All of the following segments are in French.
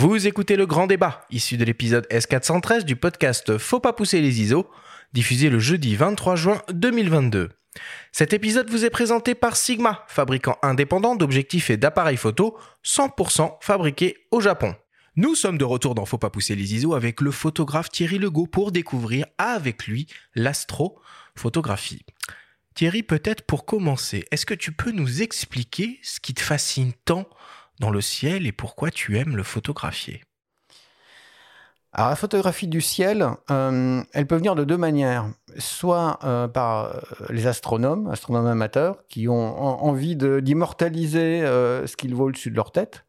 Vous écoutez le grand débat, issu de l'épisode S413 du podcast Faut pas pousser les ISO, diffusé le jeudi 23 juin 2022. Cet épisode vous est présenté par Sigma, fabricant indépendant d'objectifs et d'appareils photo 100% fabriqués au Japon. Nous sommes de retour dans Faut pas pousser les ISO avec le photographe Thierry Legault pour découvrir avec lui l'astrophotographie. Thierry, peut-être pour commencer, est-ce que tu peux nous expliquer ce qui te fascine tant dans le ciel et pourquoi tu aimes le photographier? Alors la photographie du ciel, euh, elle peut venir de deux manières. Soit euh, par euh, les astronomes, astronomes amateurs, qui ont envie d'immortaliser ce qu'ils voient au-dessus de leur tête.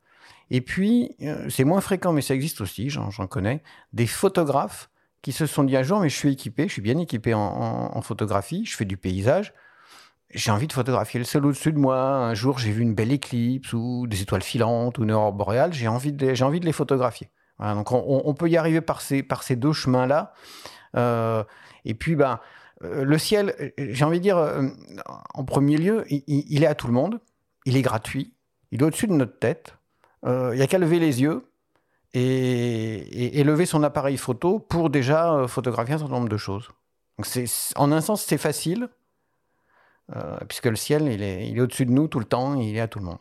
Et puis, c'est moins fréquent, mais ça existe aussi, j'en connais, des photographes qui se sont dit un jour, mais je suis équipé, je suis bien équipé en photographie, je fais du paysage, j'ai envie de photographier le ciel au-dessus de moi. Un jour, j'ai vu une belle éclipse ou des étoiles filantes ou une aurore boréale. J'ai envie de, j'ai envie de les photographier. donc, on, peut y arriver par ces, par ces deux chemins-là. Euh, et puis, ben, euh, le ciel, j'ai envie de dire, euh, en premier lieu, il, est à tout le monde. Il est gratuit. Il est au-dessus de notre tête. Il n'y a qu'à lever les yeux et, et, lever son appareil photo pour déjà photographier un certain nombre de choses. Donc, c'est, en un sens, c'est facile. Euh, puisque le ciel, il est, il est au-dessus de nous tout le temps, il est à tout le monde.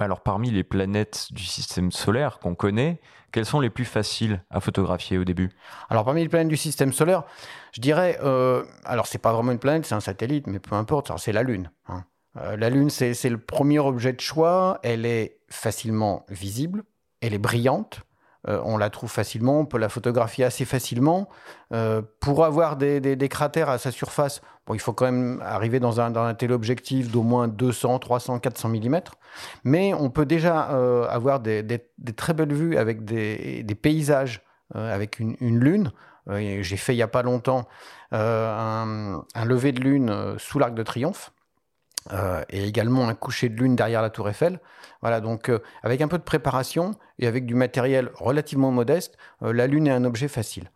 Alors parmi les planètes du système solaire qu'on connaît, quelles sont les plus faciles à photographier au début? Alors parmi les planètes du système solaire, je dirais, euh, alors c'est pas vraiment une planète, c'est un satellite, mais peu importe, c'est la Lune. Hein. Euh, la Lune, c'est le premier objet de choix, elle est facilement visible, elle est brillante, euh, on la trouve facilement, on peut la photographier assez facilement. Euh, pour avoir des, cratères à sa surface, bon, il faut quand même arriver dans un, téléobjectif d'au moins 200, 300, 400 mm. Mais on peut déjà euh, avoir des, très belles vues avec des, paysages, avec une, lune. J'ai fait il n'y a pas longtemps un, lever de lune sous l'Arc de Triomphe. Euh, et également un coucher de lune derrière la tour Eiffel. Voilà, donc euh, avec un peu de préparation et avec du matériel relativement modeste, euh, la Lune est un objet facile.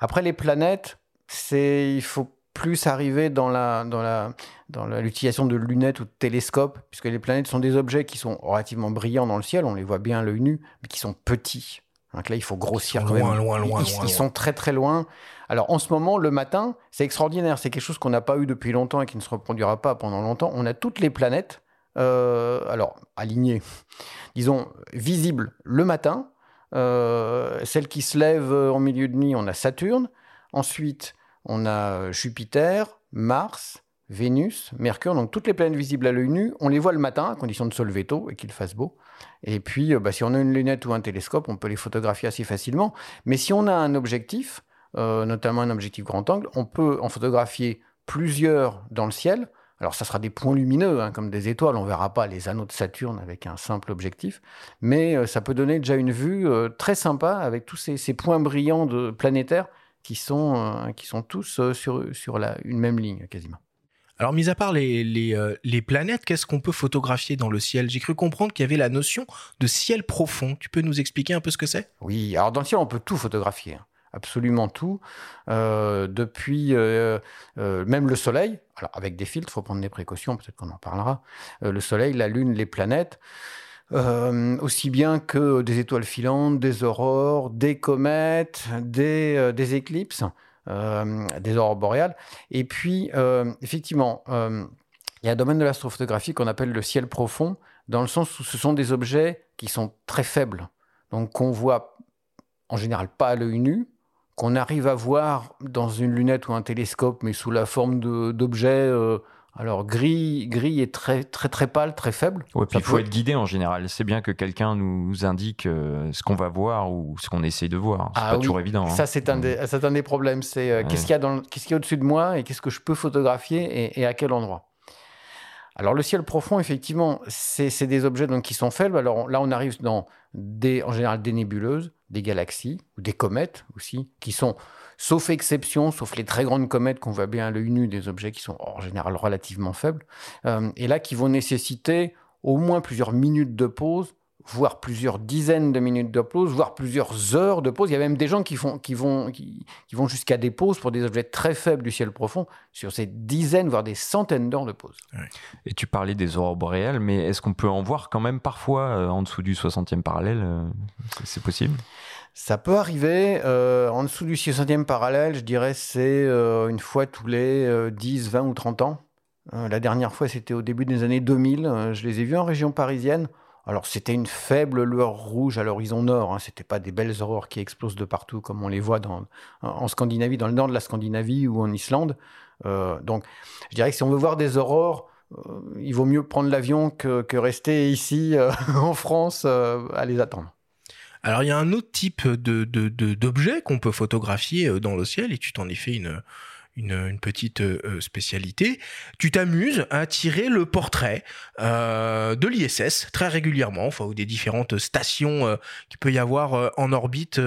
Après les planètes, c'est il faut plus arriver dans la dans la dans l'utilisation de lunettes ou de télescopes, puisque les planètes sont des objets qui sont relativement brillants dans le ciel, on les voit bien à l'œil nu, mais qui sont petits. Donc là, il faut grossir quand loin, Loin, loin, ils, sont très très loin. Alors en ce moment, le matin, c'est extraordinaire. C'est quelque chose qu'on n'a pas eu depuis longtemps et qui ne se reproduira pas pendant longtemps. On a toutes les planètes, euh, alors alignées, disons visibles le matin. Euh, celle qui se lève en milieu de nuit, on a Saturne. Ensuite, on a Jupiter, Mars, Vénus, Mercure, donc toutes les planètes visibles à l'œil nu, on les voit le matin, à condition de se lever tôt et qu'il fasse beau. Et puis, euh, bah, si on a une lunette ou un télescope, on peut les photographier assez facilement. Mais si on a un objectif, euh, notamment un objectif grand angle, on peut en photographier plusieurs dans le ciel. Alors, ça sera des points lumineux, hein, comme des étoiles. On ne verra pas les anneaux de Saturne avec un simple objectif. Mais euh, ça peut donner déjà une vue très sympa avec tous ces, points brillants de planétaires qui sont, qui sont tous sur, sur la, une même ligne quasiment. Alors, mis à part les, euh, les, planètes, qu'est-ce qu'on peut photographier dans le ciel? J'ai cru comprendre qu'il y avait la notion de ciel profond. Tu peux nous expliquer un peu ce que c'est? Oui, alors dans le ciel, on peut tout photographier. Hein. Absolument tout. Euh, depuis euh, même le Soleil, alors avec des filtres, il faut prendre des précautions, peut-être qu'on en parlera. le Soleil, la Lune, les planètes. aussi bien que des étoiles filantes, des aurores, des comètes, des éclipses. Euh, des aurores boréales. Et puis, euh, effectivement, euh, il y a un domaine de l'astrophotographie qu'on appelle le ciel profond, dans le sens où ce sont des objets qui sont très faibles, donc qu'on voit en général pas à l'œil nu, qu'on arrive à voir dans une lunette ou un télescope, mais sous la forme d'objets alors gris, gris est très très très pâle, très faible. Ouais, puis il faut être guidé en général. C'est bien que quelqu'un nous indique euh, ce qu'on va voir ou ce qu'on essaie de voir. C'est ah pas toujours évident. Ça hein. c'est un, des, un des problèmes. C'est euh, qu'est-ce qu'il y a dans, qu'est-ce qu'il y a au-dessus de moi et qu'est-ce que je peux photographier et, à quel endroit? Alors le ciel profond, effectivement, c'est des objets donc, qui sont faibles. Alors là, on arrive dans des, en général des nébuleuses, des galaxies ou des comètes aussi, qui sont sauf exception, sauf les très grandes comètes qu'on voit bien à l'œil nu, des objets qui sont en général relativement faibles, euh, et là qui vont nécessiter au moins plusieurs minutes de pause, voire plusieurs dizaines de minutes de pause, voire plusieurs heures de pause. Il y a même des gens qui, font, qui vont, qui, vont jusqu'à des pauses pour des objets très faibles du ciel profond sur ces dizaines, voire des centaines d'heures de pause. Et tu parlais des aurores boréales, mais est-ce qu'on peut en voir quand même parfois euh, en dessous du 60e parallèle euh, C'est possible? Ça peut arriver. Euh, en dessous du 60e parallèle, je dirais c'est une fois tous les 10, 20 ou 30 ans. la dernière fois, c'était au début des années 2000. je les ai vus en région parisienne. Alors c'était une faible lueur rouge à l'horizon nord, hein. c'était pas des belles aurores qui explosent de partout comme on les voit dans, en Scandinavie, dans le nord de la Scandinavie ou en Islande. Euh, donc je dirais que si on veut voir des aurores, euh, il vaut mieux prendre l'avion que, rester ici euh, en France à les attendre. Alors il y a un autre type de, d'objet qu'on peut photographier dans le ciel et tu t'en es fait une, une, petite euh, euh, spécialité. Tu t'amuses à tirer le portrait euh, de l'ISS très régulièrement, enfin, ou des différentes stations euh, qu'il peut y avoir en orbite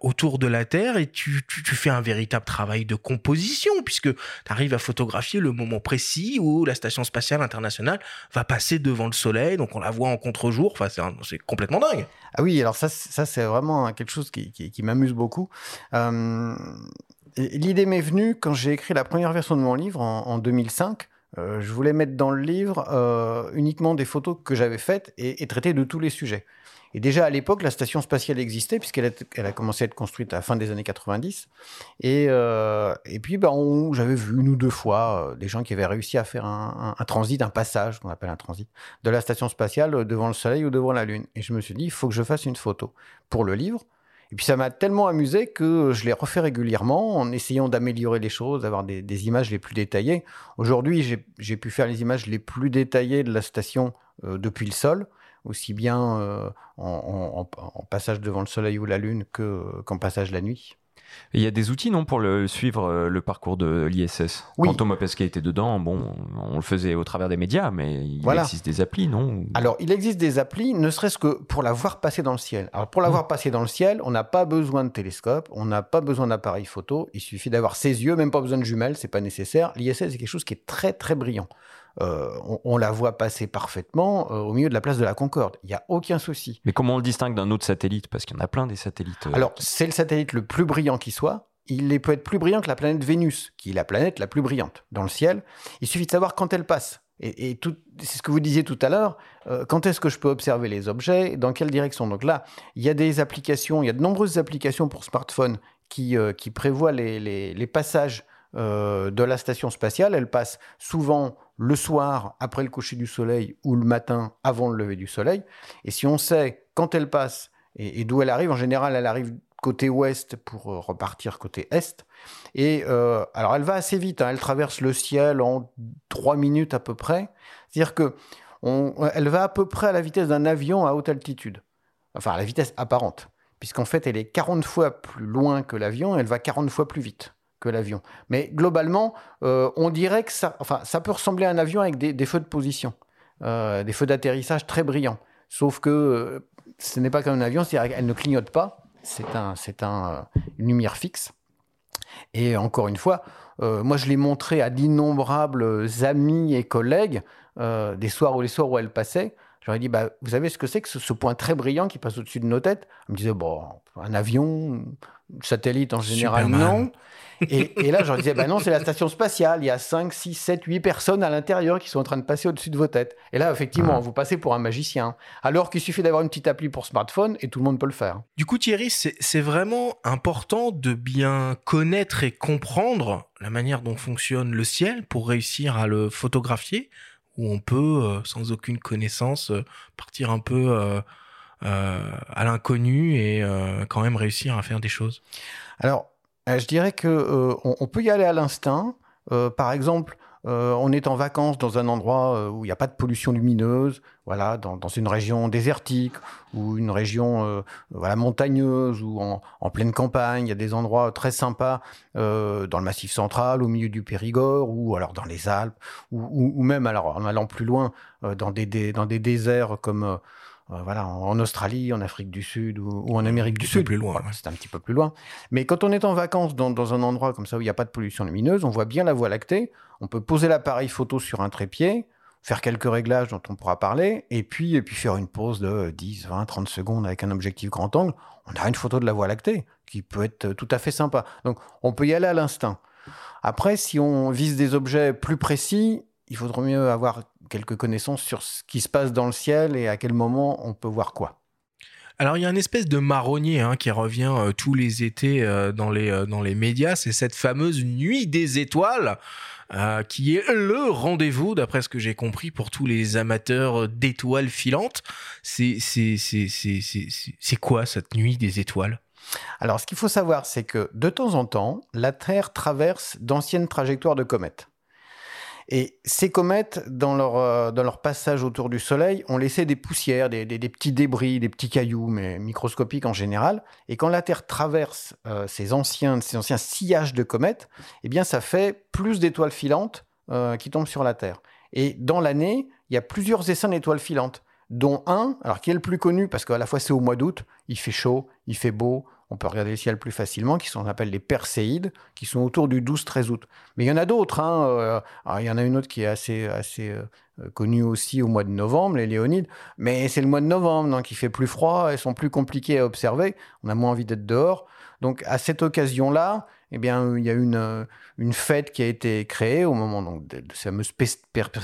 autour de la Terre, et tu, tu, tu, fais un véritable travail de composition, puisque tu arrives à photographier le moment précis où la station spatiale internationale va passer devant le Soleil, donc on la voit en contre-jour, enfin, c'est complètement dingue. Ah oui, alors ça, ça c'est vraiment quelque chose qui, qui, qui m'amuse beaucoup. Euh, L'idée m'est venue quand j'ai écrit la première version de mon livre en, 2005. Euh, je voulais mettre dans le livre euh, uniquement des photos que j'avais faites et, traiter de tous les sujets. Et déjà à l'époque, la station spatiale existait puisqu'elle a, commencé à être construite à la fin des années 90. Et, euh, et puis, ben, j'avais vu une ou deux fois des gens qui avaient réussi à faire un, un, transit, un passage, qu'on appelle un transit, de la station spatiale devant le Soleil ou devant la Lune. Et je me suis dit, il faut que je fasse une photo pour le livre et puis ça m'a tellement amusé que je l'ai refait régulièrement en essayant d'améliorer les choses, d'avoir des, images les plus détaillées. Aujourd'hui, j'ai pu faire les images les plus détaillées de la station euh, depuis le sol, aussi bien euh, en, passage devant le soleil ou la lune qu'en passage la nuit il y a des outils, non, pour le, suivre euh, le parcours de l'ISS oui. Quand Thomas Pesquet était dedans, bon, on le faisait au travers des médias, mais il existe des applis, non? Alors, il existe des applis, ne serait-ce que pour la voir passer dans le ciel. Alors, pour la voir passer dans le ciel, on n'a pas besoin de télescope, on n'a pas besoin d'appareil photo, il suffit d'avoir ses yeux, même pas besoin de jumelles, c'est pas nécessaire. L'ISS, c'est quelque chose qui est très, très brillant. Euh, on, la voit passer parfaitement euh, au milieu de la place de la Concorde. Il n'y a aucun souci. Mais comment on le distingue d'un autre satellite? Parce qu'il y en a plein des satellites. Euh, Alors, c'est le satellite le plus brillant qui soit. Il peut être plus brillant que la planète Vénus, qui est la planète la plus brillante dans le ciel. Il suffit de savoir quand elle passe. Et, c'est ce que vous disiez tout à l'heure, quand est-ce que je peux observer les objets, dans quelle direction? Donc là, il y a des applications, il y a de nombreuses applications pour smartphone qui, qui prévoient les, les passages de la station spatiale. Elles passent souvent le soir après le coucher du soleil ou le matin avant le lever du soleil. Et si on sait quand elle passe et, d'où elle arrive, en général, elle arrive côté ouest pour euh, repartir côté est. Et euh, alors, elle va assez vite. Hein. elle traverse le ciel en trois minutes à peu près. C'est-à-dire que elle va à peu près à la vitesse d'un avion à haute altitude. Enfin, à la vitesse apparente. Puisqu'en fait, elle est 40 fois plus loin que l'avion, elle va 40 fois plus vite que l'avion. Mais globalement, euh, on dirait que ça, enfin, ça peut ressembler à un avion avec des, feux de position, euh, des feux d'atterrissage très brillants. Sauf que euh, ce n'est pas comme un avion, c'est-à-dire qu'elle ne clignote pas. C'est un, c'est un, une lumière fixe. Et encore une fois, moi je l'ai montré à d'innombrables amis et collègues des soirs ou les soirs où elle passait. J'aurais dit, bah, vous savez ce que c'est que ce, point très brillant qui passe au-dessus de nos têtes? On me disait, bon, un avion, satellite en général, non. Et, là, je disais, bah non, c'est la station spatiale. Il y a 5, 6, 7, 8 personnes à l'intérieur qui sont en train de passer au-dessus de vos têtes. Et là, effectivement, vous passez pour un magicien. Alors qu'il suffit d'avoir une petite appli pour smartphone et tout le monde peut le faire. Du coup, Thierry, c'est vraiment important de bien connaître et comprendre la manière dont fonctionne le ciel pour réussir à le photographier, où on peut, euh, sans aucune connaissance, euh, partir un peu euh, à l'inconnu et quand même réussir à faire des choses. Alors, je dirais que on, peut y aller à l'instinct. Par exemple, on est en vacances dans un endroit où il n'y a pas de pollution lumineuse, voilà, dans, une région désertique ou une région voilà montagneuse ou en, pleine campagne. Il y a des endroits très sympas dans le Massif central, au milieu du Périgord ou alors dans les Alpes ou, même alors en allant plus loin dans des, dans des déserts comme euh, voilà, en Australie, en Afrique du Sud ou, en Amérique du Sud. plus loin. C'est un petit peu plus loin. Mais quand on est en vacances dans, un endroit comme ça où il n'y a pas de pollution lumineuse, on voit bien la Voie lactée. On peut poser l'appareil photo sur un trépied. faire quelques réglages dont on pourra parler, et puis, et puis faire une pause de 10, 20, 30 secondes avec un objectif grand angle, on a une photo de la Voie lactée qui peut être tout à fait sympa. Donc on peut y aller à l'instinct. Après, si on vise des objets plus précis, il faudrait mieux avoir quelques connaissances sur ce qui se passe dans le ciel et à quel moment on peut voir quoi. Alors il y a une espèce de marronnier hein, qui revient euh, tous les étés euh, dans, les, euh, dans les médias, c'est cette fameuse nuit des étoiles. qui est le rendez-vous, d'après ce que j'ai compris, pour tous les amateurs d'étoiles filantes. C'est, quoi cette nuit des étoiles? Alors, ce qu'il faut savoir, c'est que de temps en temps, la Terre traverse d'anciennes trajectoires de comètes. Et ces comètes, dans leur, euh, dans leur passage autour du Soleil, ont laissé des poussières, des, petits débris, des petits cailloux, mais microscopiques en général. Et quand la Terre traverse euh, ces, anciens, ces anciens sillages de comètes, eh bien, ça fait plus d'étoiles filantes euh, qui tombent sur la Terre. Et dans l'année, il y a plusieurs essaims d'étoiles filantes, dont un, alors qui est le plus connu, parce qu'à la fois c'est au mois d'août, il fait chaud, il fait beau, on peut regarder le ciel plus facilement, qui sont appelle les Perséides, qui sont autour du 12-13 août. Mais il y en a d'autres. Hein, euh, il y en a une autre qui est assez, assez euh, connue aussi au mois de novembre, les Léonides. Mais c'est le mois de novembre, donc il fait plus froid, elles sont plus compliquées à observer. On a moins envie d'être dehors. Donc à cette occasion-là, eh bien, il y a une, euh, une fête qui a été créée au moment donc, de, de ces fameuses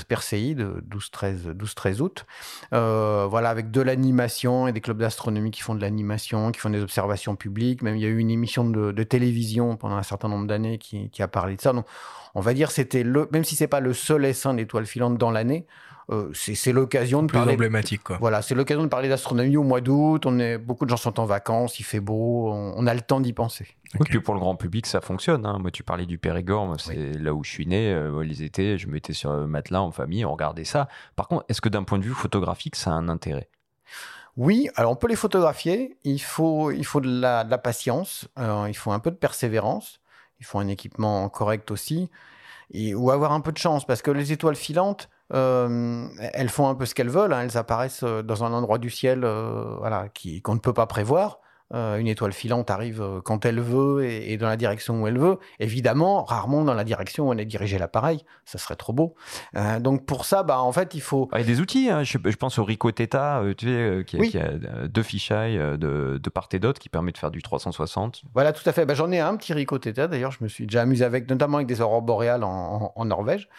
Perséides, 12-13 août. Euh, voilà, avec de l'animation et des clubs d'astronomie qui font de l'animation, qui font des observations publiques. Même il y a eu une émission de, télévision pendant un certain nombre d'années qui, a parlé de ça. On va dire c'était le, même si c'est pas le seul essaim d'étoiles filantes dans l'année, euh, c'est l'occasion de plus parler. emblématique, quoi. Voilà, c'est l'occasion de parler d'astronomie au mois d'août. On est, beaucoup de gens sont en vacances, il fait beau, on, a le temps d'y penser. Okay. puis pour le grand public, ça fonctionne. Hein. Moi, tu parlais du Périgord, c'est là où je suis né. Euh, les étés, je mettais sur le matelas en famille, on regardait ça. Par contre, est-ce que d'un point de vue photographique, ça a un intérêt? Oui, alors on peut les photographier. Il faut, il faut de, la, de la patience, euh, il faut un peu de persévérance, il faut un équipement correct aussi, ou avoir un peu de chance, parce que les étoiles filantes, euh, elles font un peu ce qu'elles veulent. Hein. Elles apparaissent euh, dans un endroit du ciel euh, qu'on ne peut pas prévoir. Euh, une étoile filante arrive euh, quand elle veut et, dans la direction où elle veut. Évidemment, rarement dans la direction où on est dirigé l'appareil. Ça serait trop beau. Euh, donc pour ça, bah, en fait, il faut... Il y a des outils. Hein. Je, pense au Rico Theta, tu sais, qui, a, deux fichailles de, de, part et d'autre qui permet de faire du 360. Voilà, tout à fait. Bah, J'en ai un petit Rico Theta. D'ailleurs, je me suis déjà amusé avec, notamment avec des aurores boréales en, en, Norvège.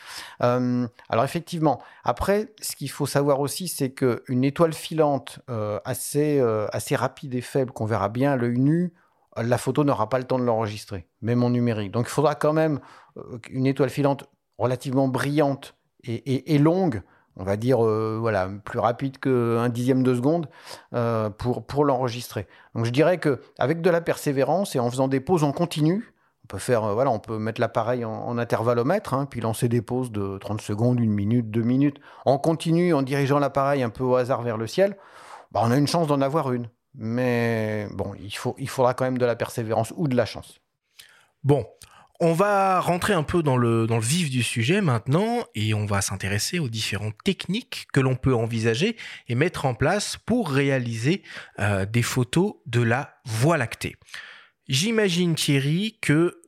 alors effectivement, après, ce qu'il faut savoir aussi, c'est qu'une étoile filante assez, assez rapide et faible qu'on verra bien à l'œil nu, la photo n'aura pas le temps de l'enregistrer, même en numérique. Donc il faudra quand même euh, une étoile filante relativement brillante et, longue, on va dire euh, voilà plus rapide qu'un dixième de seconde euh, pour, pour l'enregistrer. Donc je dirais que avec de la persévérance et en faisant des pauses en continu, on peut faire voilà on peut mettre l'appareil en, intervallomètre, hein, puis lancer des pauses de 30 secondes, une minute, deux minutes en continu en dirigeant l'appareil un peu au hasard vers le ciel. Bah, on a une chance d'en avoir une. Mais bon, il, faut, il faudra quand même de la persévérance ou de la chance. Bon, on va rentrer un peu dans le, dans le vif du sujet maintenant et on va s'intéresser aux différentes techniques que l'on peut envisager et mettre en place pour réaliser euh, des photos de la Voie lactée. J'imagine Thierry que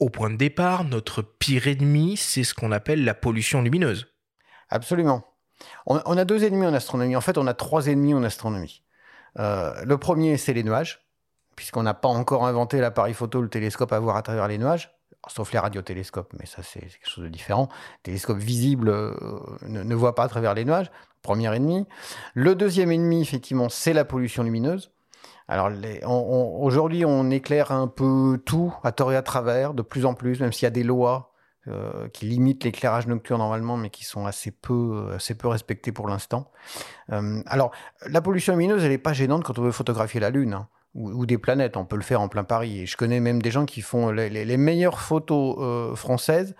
au point de départ, notre pire ennemi, c'est ce qu'on appelle la pollution lumineuse. Absolument. On, on, a deux ennemis en astronomie. En fait, on a trois ennemis en astronomie. Euh, le premier, c'est les nuages, puisqu'on n'a pas encore inventé l'appareil photo, le télescope à voir à travers les nuages, sauf les radiotélescopes, mais ça c'est quelque chose de différent. Télescope visible euh, ne, ne, voit pas à travers les nuages, premier ennemi. Le deuxième ennemi, effectivement, c'est la pollution lumineuse. Alors aujourd'hui, on éclaire un peu tout à tort et à travers, de plus en plus, même s'il y a des lois euh, qui limitent l'éclairage nocturne normalement, mais qui sont assez peu, assez peu respectés pour l'instant. Euh, alors, la pollution lumineuse, elle n'est pas gênante quand on veut photographier la Lune. Hein, ou, des planètes, on peut le faire en plein Paris. Et je connais même des gens qui font les, meilleures photos euh, françaises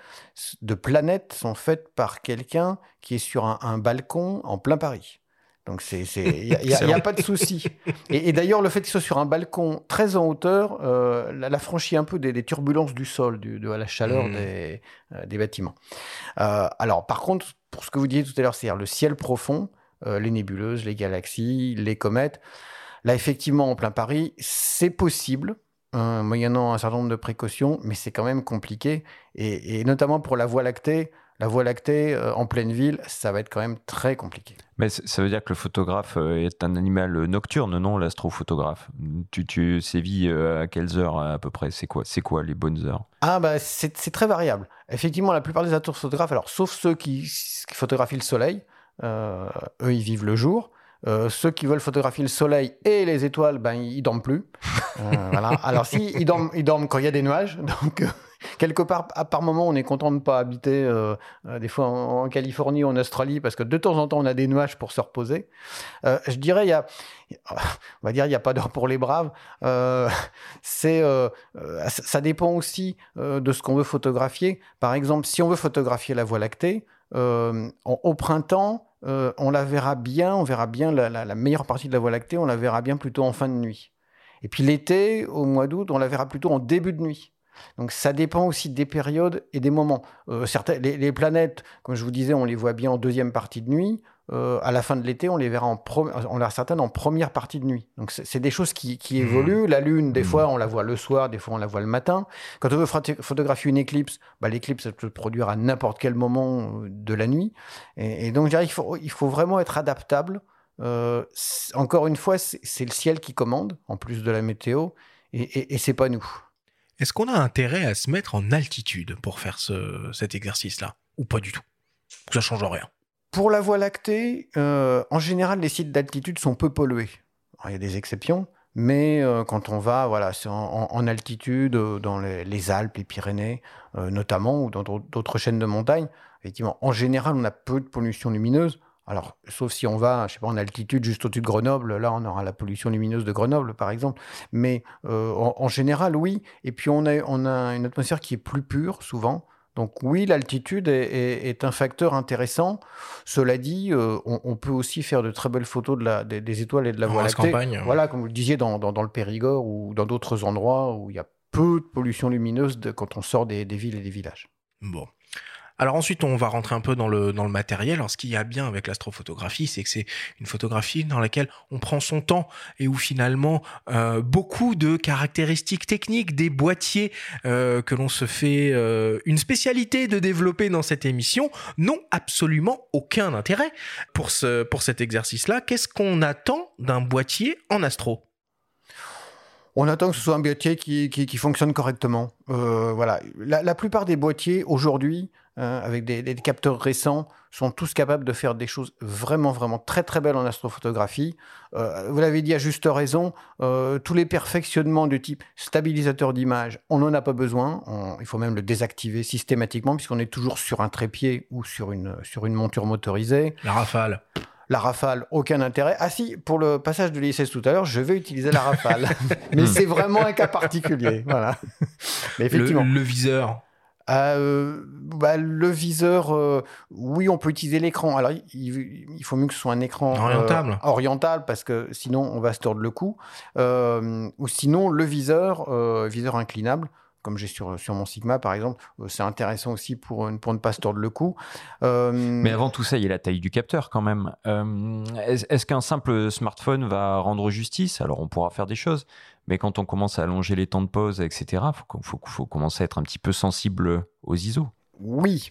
de planètes sont faites par quelqu'un qui est sur un balcon en plein Paris. Donc c'est, il n'y a, pas de souci. Et, d'ailleurs, le fait qu'il soit sur un balcon très en hauteur, euh, la, franchit un peu des, turbulences du sol, du, de la chaleur mmh. des, euh, des, bâtiments. Euh, alors, par contre, pour ce que vous disiez tout à l'heure, c'est-à-dire le ciel profond, euh, les nébuleuses, les galaxies, les comètes. Là, effectivement, en plein Paris, c'est possible. Hein, moyennant un certain nombre de précautions, mais c'est quand même compliqué, et, et, notamment pour la Voie lactée, La Voie lactée en pleine ville, ça va être quand même très compliqué. Mais ça veut dire que le photographe est un animal nocturne, non L'astrophotographe. Tu, tu sévis à quelles heures à peu près? C'est quoi, c'est quoi les bonnes heures? Ah bah c'est très variable. Effectivement, la plupart des astrophotographes, alors sauf ceux qui, qui photographient le soleil, eux ils vivent le jour. Euh, ceux qui veulent photographier le soleil et les étoiles, ben ils dorment plus. Euh, voilà. Alors si ils dorment, ils dorment quand il y a des nuages. Donc euh, quelque part, à par moment, on est content de ne pas habiter des fois en, Californie ou en Australie parce que de temps en temps, on a des nuages pour se reposer. je dirais, il y a, on va dire, il n'y a pas d'heure pour les braves. c'est, ça dépend aussi de ce qu'on veut photographier. Par exemple, si on veut photographier la Voie lactée, au printemps euh, on la verra bien, on verra bien la, meilleure partie de la Voie lactée, on la verra bien plutôt en fin de nuit. Et puis l'été, au mois d'août, on la verra plutôt en début de nuit. Donc ça dépend aussi des périodes et des moments. Euh, les, planètes, comme je vous disais, on les voit bien en deuxième partie de nuit. Euh, à la fin de l'été, on les verra en on les certaines en première partie de nuit. Donc c'est des choses qui, mmh. évoluent. La lune, des mmh. fois, on la voit le soir, des fois, on la voit le matin. Quand on veut photographier une éclipse, bah, l'éclipse peut se produire à n'importe quel moment euh, de la nuit. Et, donc, je dirais qu'il faut, il faut vraiment être adaptable. Euh, encore une fois, c'est le ciel qui commande, en plus de la météo, et, et, et c'est pas nous. Est-ce qu'on a intérêt à se mettre en altitude pour faire cet exercice-là? Ou pas du tout? Ça change rien. Pour la Voie lactée, euh, en général, les sites d'altitude sont peu pollués. il y a des exceptions, mais euh, quand on va voilà, en, altitude, euh, dans les, Alpes, les Pyrénées notamment, ou dans d'autres chaînes de montagnes, effectivement, en général, on a peu de pollution lumineuse. Alors, sauf si on va, je sais pas, en altitude juste au-dessus de Grenoble, là, on aura la pollution lumineuse de Grenoble, par exemple. Mais en, général, oui. Et puis, on a une atmosphère qui est plus pure, souvent. Donc oui, l'altitude est, un facteur intéressant. Cela dit, euh, on, peut aussi faire de très belles photos des, étoiles et de la Voie lactée. Voilà, comme vous le disiez, dans, le Périgord ou dans d'autres endroits où il y a peu de pollution lumineuse quand on sort des villes et des villages. Bon. Alors ensuite, on va rentrer un peu dans le, matériel. Alors ce qu'il y a bien avec l'astrophotographie, c'est que c'est une photographie dans laquelle on prend son temps et où finalement euh, beaucoup de caractéristiques techniques des boîtiers euh, que l'on se fait euh, une spécialité de développer dans cette émission n'ont absolument aucun intérêt pour, ce, pour cet exercice-là. Qu'est-ce qu'on attend d'un boîtier en astro? On attend que ce soit un boîtier qui, qui, fonctionne correctement. voilà. La, plupart des boîtiers aujourd'hui Hein, avec des, capteurs récents, sont tous capables de faire des choses vraiment, vraiment très, très belles en astrophotographie. Euh, vous l'avez dit à juste raison, euh, tous les perfectionnements du type stabilisateur d'image, on n'en a pas besoin. il faut même le désactiver systématiquement puisqu'on est toujours sur un trépied ou sur une, sur une monture motorisée. La rafale la rafale, aucun intérêt. Ah si, pour le passage de l'ISS tout à l'heure, je vais utiliser la rafale. Mais c'est vraiment un cas particulier. Voilà. Mais effectivement. le viseur. Euh, bah, le viseur, euh, oui, on peut utiliser l'écran. Alors, il, faut mieux que ce soit un écran orientable, euh, oriental parce que sinon, on va se tordre le cou. ou sinon, le viseur, viseur inclinable, comme j'ai sur, sur mon Sigma par exemple, c'est intéressant aussi pour, pour ne pas se tordre le cou. Mais avant tout ça, il y a la taille du capteur quand même. Est-ce qu'un simple smartphone va rendre justice? Alors on pourra faire des choses, mais quand on commence à allonger les temps de pause, etc., il faut, faut, commencer à être un petit peu sensible aux ISO. Oui.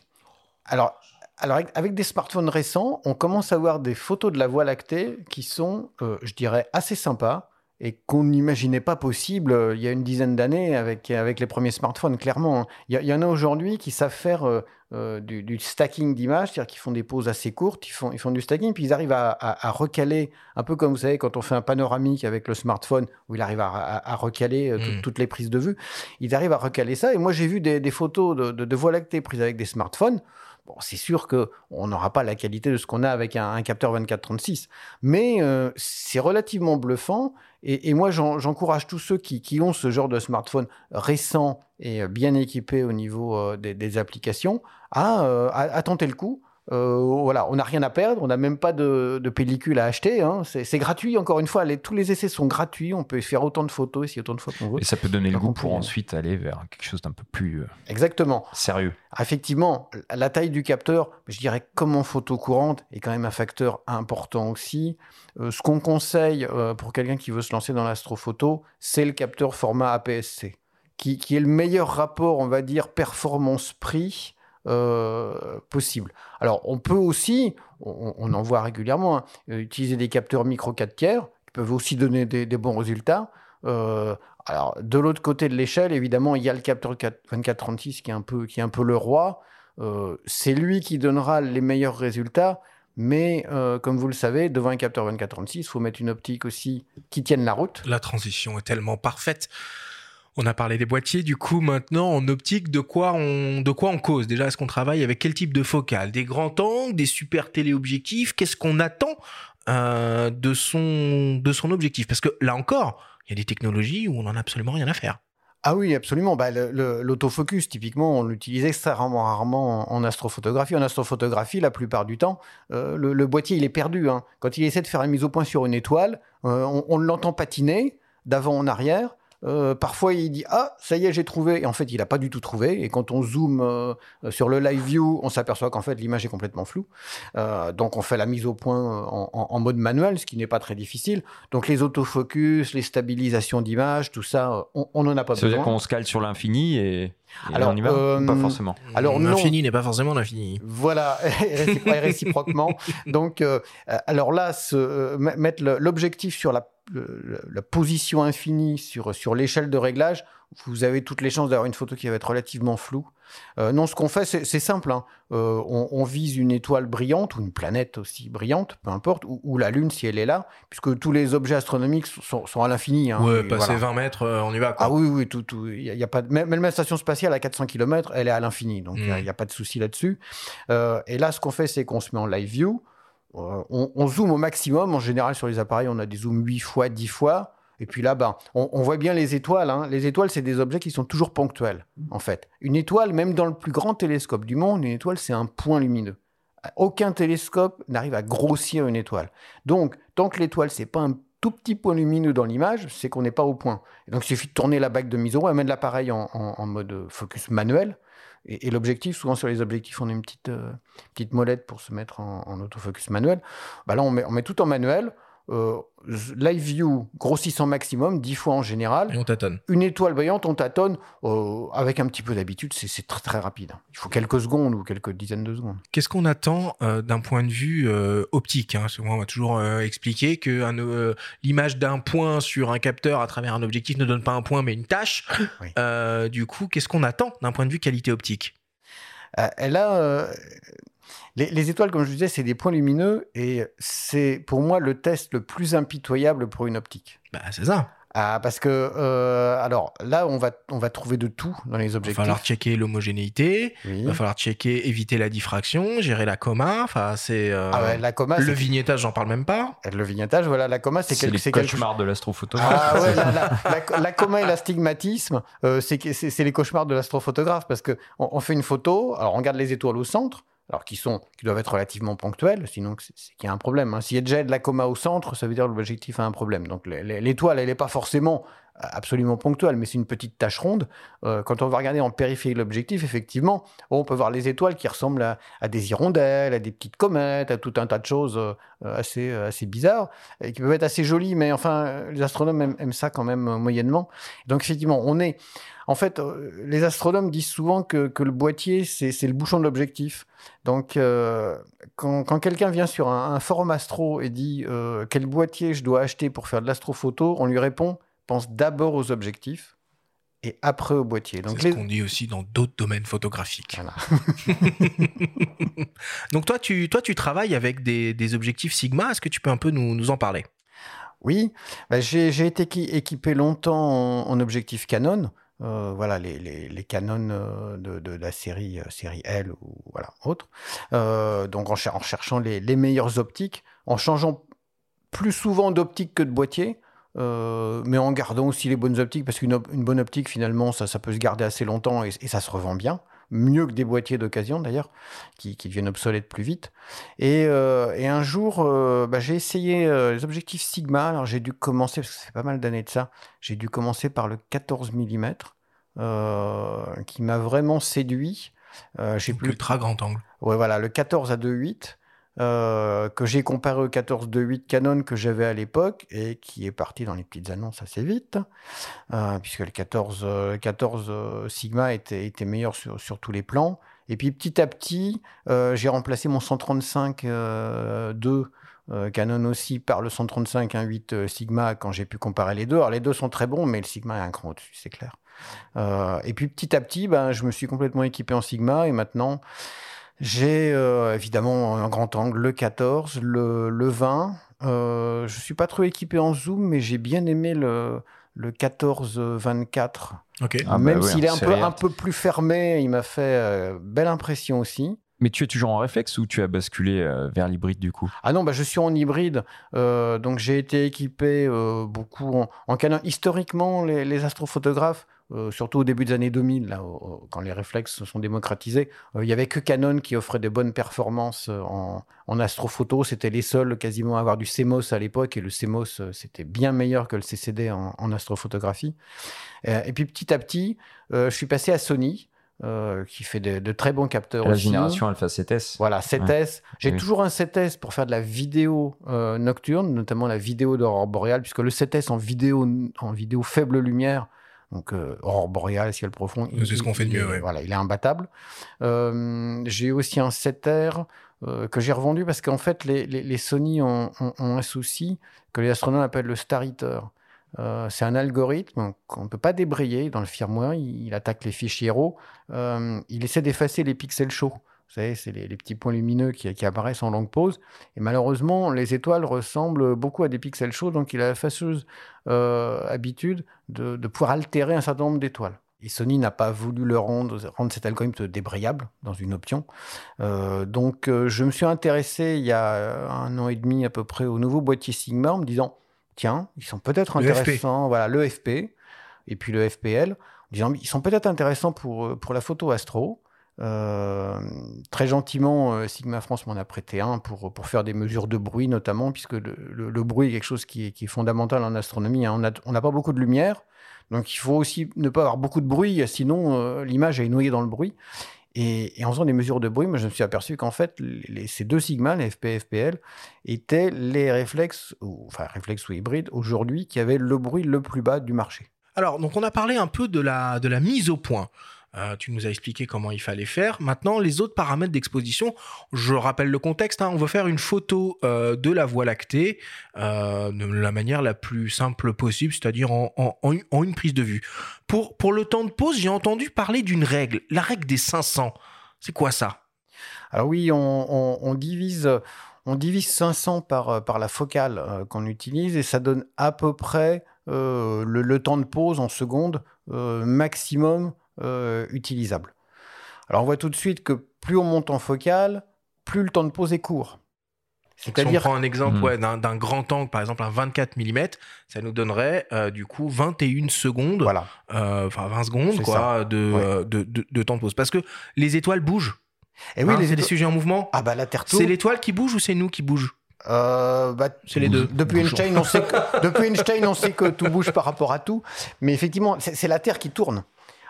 Alors, alors avec des smartphones récents, on commence à voir des photos de la Voie lactée qui sont, euh, je dirais, assez sympas et qu'on n'imaginait pas possible euh, il y a une dizaine d'années avec, avec les premiers smartphones, clairement. Hein. Il y, en a aujourd'hui qui savent faire euh, euh, du, stacking d'images, c'est-à-dire qu'ils font des poses assez courtes, ils font, ils font du stacking, puis ils arrivent à, recaler, un peu comme vous savez quand on fait un panoramique avec le smartphone, où il arrive à, recaler hmm. toutes les prises de vue, ils arrivent à recaler ça. Et moi j'ai vu des, photos de, de, de voies lactées prises avec des smartphones. Bon, c'est sûr qu'on n'aura pas la qualité de ce qu'on a avec un, capteur 24-36, mais c'est relativement bluffant et, moi, j'encourage tous ceux qui, ont ce genre de smartphone récent et bien équipé au niveau euh, des, applications euh, à, tenter le coup. Euh, voilà, on n'a rien à perdre, on n'a même pas de, pellicule à acheter. Hein. C'est gratuit, encore une fois. tous les essais sont gratuits. On peut faire autant de photos ici autant de fois qu'on veut. Et ça peut donner le goût pour ensuite aller vers quelque chose d'un peu plus Exactement. sérieux. Effectivement, la taille du capteur, je dirais comme en photo courante, est quand même un facteur important aussi. Euh, ce qu'on conseille euh, pour quelqu'un qui veut se lancer dans l'astrophoto, c'est le capteur format APS-C, qui, qui, est le meilleur rapport, on va dire, performance-prix possible. Alors, on peut aussi, on, en voit régulièrement, hein, utiliser des capteurs micro 4 tiers qui peuvent aussi donner des, bons résultats. alors, de l'autre côté de l'échelle, évidemment, il y a le capteur 2436 qui est un peu, qui est un peu le roi. c'est lui qui donnera les meilleurs résultats. Mais euh, comme vous le savez, devant un capteur 24-36, il faut mettre une optique aussi qui tienne la route. La transition est tellement parfaite. On a parlé des boîtiers, du coup maintenant en optique, de quoi on, de quoi on cause? Déjà, est-ce qu'on travaille avec quel type de focale? Des grands angles, des super téléobjectifs? Qu'est-ce qu'on attend euh, de, son, de son objectif? Parce que là encore, il y a des technologies où on n'en a absolument rien à faire. Ah oui, absolument. Bah, L'autofocus, typiquement, on l'utilise extrêmement rarement en, astrophotographie. En astrophotographie, la plupart du temps, euh, le, boîtier, il est perdu. Hein. Quand il essaie de faire une mise au point sur une étoile, euh, on, on l'entend patiner d'avant en arrière. Euh, parfois, il dit Ah, ça y est, j'ai trouvé. Et en fait, il n'a pas du tout trouvé. Et quand on zoome euh, sur le live view, on s'aperçoit qu'en fait, l'image est complètement floue. Euh, donc, on fait la mise au point en, mode manuel, ce qui n'est pas très difficile. Donc, les autofocus, les stabilisations d'image, tout ça, on n'en a pas besoin. C'est-à-dire qu'on se cale sur l'infini et. alors, on y va Pas forcément. Alors, l'infini n'est pas forcément l'infini. Voilà, réciproquement. Donc, alors là, se, mettre l'objectif sur la la position infinie sur, sur l'échelle de réglage, vous avez toutes les chances d'avoir une photo qui va être relativement floue. Euh, non, ce qu'on fait, c'est simple. Hein. Euh, on, vise une étoile brillante ou une planète aussi brillante, peu importe, ou, la Lune si elle est là, puisque tous les objets astronomiques sont, à l'infini. Hein, ouais, passer 20 mètres, euh, on y va. Ah oui, oui, tout, tout. Y a, pas même, la station spatiale à 400 km, elle est à l'infini, donc il n'y a, a, pas de souci là-dessus. et là, ce qu'on fait, c'est qu'on se met en live view. Euh, on, zoome au maximum. En général, sur les appareils, on a des zooms 8 fois, 10 fois. Et puis là, ben, on, voit bien les étoiles. Hein. Les étoiles, c'est des objets qui sont toujours ponctuels, en fait. Une étoile, même dans le plus grand télescope du monde, une étoile, c'est un point lumineux. Aucun télescope n'arrive à grossir une étoile. Donc, tant que l'étoile, c'est pas un tout petit point lumineux dans l'image, c'est qu'on n'est pas au point. donc, il suffit de tourner la bague de mise au point, mettre l'appareil en, mode focus manuel. Et, l'objectif, souvent sur les objectifs, on a une petite, euh, petite molette pour se mettre en, autofocus manuel. Bah là, on met, on met, tout en manuel. Euh, live view grossissant maximum, 10 fois en général. Et on tâtonne. Une étoile brillante, on tâtonne. Euh, avec un petit peu d'habitude, c'est très très rapide. Il faut quelques secondes ou quelques dizaines de secondes. Qu'est-ce qu'on attend euh, d'un point de vue optique hein? Moi, on m'a toujours expliqué que l'image d'un point sur un capteur à travers un objectif ne donne pas un point mais une tâche. du coup, qu'est-ce qu'on attend d'un point de vue qualité optique? Elle a les, étoiles, comme je disais, c'est des points lumineux et c'est pour moi le test le plus impitoyable pour une optique. Bah, c'est ça. Ah, parce que, euh, alors là, on va, on va trouver de tout dans les objectifs. Il va falloir checker l'homogénéité, il va falloir checker, éviter la diffraction, gérer la coma. Enfin, c'est. Euh, ah ouais, la coma. Le vignettage, j'en parle même pas. Le vignettage, voilà, la coma, c'est quelque chose. C'est les cauchemars de l'astrophotographe. Ah ouais, la, la, coma et l'astigmatisme, euh, c'est les cauchemars de l'astrophotographe parce que on, fait une photo, alors on regarde les étoiles au centre, alors qui, doivent être relativement ponctuels, sinon c'est qu'il y a un problème. Hein. S'il y a déjà de la coma au centre, ça veut dire que l'objectif a un problème. Donc l'étoile, elle n'est pas forcément absolument ponctuelle, mais c'est une petite tache ronde. Euh, quand on va regarder en périphérie l'objectif, effectivement, on peut voir les étoiles qui ressemblent à, des hirondelles, à des petites comètes, à tout un tas de choses euh, assez, euh, assez bizarres, et qui peuvent être assez jolies, mais enfin, les astronomes aiment, ça quand même moyennement. Donc effectivement, on est en fait, les astronomes disent souvent que, le boîtier, c'est le bouchon de l'objectif. Donc, quand, quelqu'un vient sur un, forum astro et dit quel boîtier je dois acheter pour faire de l'astrophoto, on lui répond pense d'abord aux objectifs et après au boîtier. C'est ce qu'on dit aussi dans d'autres domaines photographiques. Donc toi tu, toi, tu travailles avec des, objectifs Sigma. Est-ce que tu peux un peu nous, en parler? Oui, bah, j'ai été équipé longtemps en, en objectif Canon. Euh, voilà les, les, les canons euh, de, de, la série euh, série L ou voilà autre. donc en, en cherchant les, les, meilleures optiques, en changeant plus souvent d'optique que de boîtier. Mais en gardant aussi les bonnes optiques, parce qu'une une bonne optique, finalement, ça, ça peut se garder assez longtemps et, et ça se revend bien mieux que des boîtiers d'occasion d'ailleurs, qui, qui, deviennent obsolètes plus vite. Et, et un jour, bah, j'ai essayé les objectifs Sigma. Alors j'ai dû commencer, parce que ça fait pas mal d'années de ça, j'ai dû commencer par le 14 mm, qui m'a vraiment séduit. Euh, j'ai plus ultra grand angle. Ouais, voilà, le 14 à 2.8. Euh, que j'ai comparé au 14 2.8 Canon que j'avais à l'époque et qui est parti dans les petites annonces assez vite, euh, puisque le 14, 14 Sigma était, meilleur sur, tous les plans. Et puis petit à petit, euh, j'ai remplacé mon 135 2 Canon aussi par le 135 1.8 Sigma quand j'ai pu comparer les deux. Alors les deux sont très bons, mais le Sigma est un cran au-dessus, c'est clair. et puis petit à petit, ben, je me suis complètement équipé en Sigma et maintenant j'ai évidemment un grand angle, le 14, le, le 20. je suis pas trop équipé en zoom, mais j'ai bien aimé le, le 14-24. Ah, Même bah s'il est un peu, un peu plus fermé, il m'a fait euh, belle impression aussi. Mais tu es toujours en réflexe ou tu as basculé euh, vers l'hybride du coup? Ah non, bah, je suis en hybride. Euh, donc j'ai été équipé beaucoup en, en, Canon. Historiquement, les, les astrophotographes euh, surtout au début des années 2000, là, quand les réflexes se sont démocratisés, euh, il n'y avait que Canon qui offrait des bonnes performances euh, en, astrophoto. C'était les seuls quasiment à avoir du CMOS à l'époque, et le CMOS, c'était bien meilleur que le CCD en, astrophotographie. et puis petit à petit, je suis passé à Sony. qui fait de, très bons capteurs la aussi. génération Alpha 7S. Voilà, 7S. J'ai toujours un 7S pour faire de la vidéo nocturne, notamment la vidéo d'aurore boréale, puisque le 7S en vidéo, en vidéo faible lumière, donc, euh, aurore boréale, ciel profond. C'est ce qu'on fait de mieux, Voilà, il est imbattable. Euh, j'ai aussi un 7R euh, que j'ai revendu parce qu'en fait, les, les, Sony ont, un souci que les astronomes appellent le Star Eater. c'est un algorithme qu'on ne peut pas débrayer dans le firmware. Il, il attaque les fichiers RAW. il essaie d'effacer les pixels chauds. Vous savez, c'est les, petits points lumineux qui, apparaissent en longue pause. Et malheureusement, les étoiles ressemblent beaucoup à des pixels chauds, donc il a la fâcheuse euh, habitude de, pouvoir altérer un certain nombre d'étoiles. Et Sony n'a pas voulu le rendre, rendre cet algorithme débrayable dans une option. Euh, donc euh, je me suis intéressé il y a un an et demi à peu près au nouveau boîtier Sigma en me disant, tiens, ils sont peut-être intéressants. Voilà, le FP et puis le FPL. En disant, ils sont peut-être intéressants pour, pour la photo astro. Euh, très gentiment, euh, Sigma France m'en a prêté un pour, pour faire des mesures de bruit notamment, puisque le, bruit est quelque chose qui est, fondamental en astronomie. Hein. On n'a pas beaucoup de lumière, donc il faut aussi ne pas avoir beaucoup de bruit, sinon euh, l'image est noyée dans le bruit. Et, en faisant des mesures de bruit, moi je me suis aperçu qu'en fait, ces deux Sigma, les FP et FPL, étaient les réflexes, ou, enfin réflexes ou hybrides, aujourd'hui, qui avaient le bruit le plus bas du marché. Alors, donc on a parlé un peu de la, de la mise au point. Euh, tu nous as expliqué comment il fallait faire. Maintenant, les autres paramètres d'exposition, je rappelle le contexte, hein. on veut faire une photo euh, de la Voie lactée euh, de la manière la plus simple possible, c'est-à-dire en, une prise de vue. Pour, pour le temps de pause, j'ai entendu parler d'une règle, la règle des 500. C'est quoi ça? Alors oui, on, divise... On divise 500 par, par la focale qu'on utilise et ça donne à peu près le, temps de pause en secondes maximum euh, utilisable. Alors on voit tout de suite que plus on monte en focale, plus le temps de pause est court. C'est-à-dire... Si on prend un exemple hmm. d'un grand angle, par exemple un 24 mm, ça nous donnerait euh, du coup 21 secondes, voilà. Euh, enfin 20 secondes quoi, de, de, temps de pause. Parce que les étoiles bougent. Et eh oui, hein, c'est des sujets en mouvement. Ah bah la Terre tourne. C'est l'étoile qui bouge ou c'est nous qui bouge bah, c'est les deux. Depuis Einstein, on sait que, depuis Einstein, on sait que tout bouge par rapport à tout. Mais effectivement, c'est la Terre qui tourne.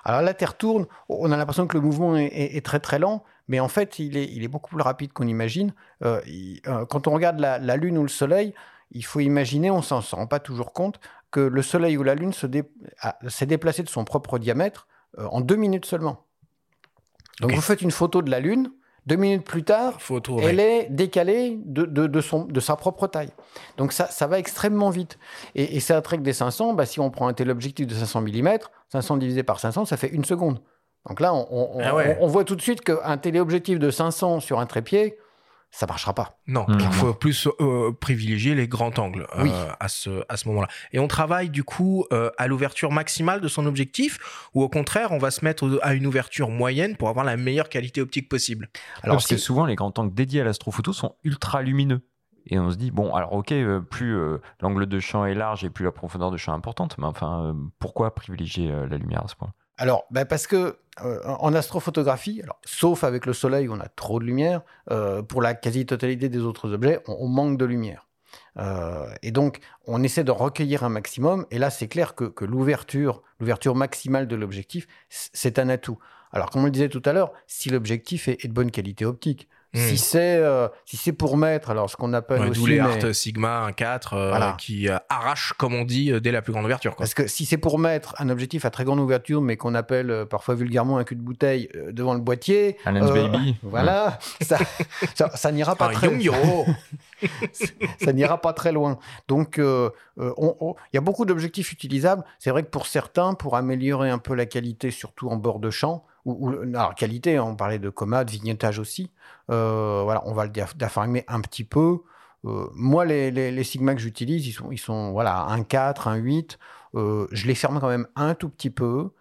Alors la Terre tourne, on a l'impression que le mouvement est, très très lent, mais en fait il est, il est beaucoup plus rapide qu'on imagine. Euh, euh, quand on regarde la, Lune ou le Soleil, il faut imaginer, on s'en rend pas toujours compte, que le Soleil ou la Lune s'est déplacé de son propre diamètre euh, en deux minutes seulement. Donc vous faites une photo de la Lune, deux minutes plus tard, elle est décalée de, de, son, de, sa propre taille. Donc ça, ça va extrêmement vite. Et, c'est un trek des 500, bah, si on prend un téléobjectif de 500 mm, 500 divisé par 500, ça fait une seconde. Donc là, on, on ah voit tout de suite qu'un téléobjectif de 500 sur un trépied, ça marchera pas. Non, il faut plus euh, privilégier les grands angles euh, à ce, à ce moment-là. Et on travaille du coup euh, à l'ouverture maximale de son objectif ou au contraire, on va se mettre à une ouverture moyenne pour avoir la meilleure qualité optique possible. Alors, Parce que souvent, les grands angles dédiés à l'astrophoto sont ultra lumineux. Et on se dit, bon, alors ok, plus l'angle de champ est large et plus la profondeur de champ est importante, mais enfin, pourquoi privilégier la lumière à ce point? Alors, ben parce que euh, en astrophotographie, sauf avec le Soleil où on a trop de lumière, euh, pour la quasi-totalité des autres objets, on, manque de lumière. Euh, et donc, on essaie de recueillir un maximum. Et là, c'est clair que, l'ouverture, l'ouverture maximale de l'objectif, c'est un atout. Alors, comme on le disait tout à l'heure, si l'objectif est, de bonne qualité optique, Si c'est euh, si c'est pour mettre, alors ce qu'on appelle Ouais, aussi D'où les mais- Art Sigma 1.4 euh, Voilà. qui euh, arrachent, comme on dit, euh, dès la plus grande ouverture. Quoi. Parce que si c'est pour mettre un objectif à très grande ouverture, mais qu'on appelle euh, parfois vulgairement un cul de bouteille euh, devant le boîtier, euh, Baby. voilà, ça, ça, ça n'ira pas Un très Yo. ça n'ira pas très loin. Donc, euh, euh, on- on- il y a beaucoup d'objectifs utilisables. C'est vrai que pour certains, pour améliorer un peu la qualité, surtout en bord de champ, alors qualité, on parlait de coma, de vignettage aussi. euh, voilà, on va le diaph- diaphragmer un petit peu. Euh, moi, les, les, les Sigma que j'utilise, ils sont, ils sont voilà, un 4, un 8. Euh, je les ferme quand même un tout petit peu.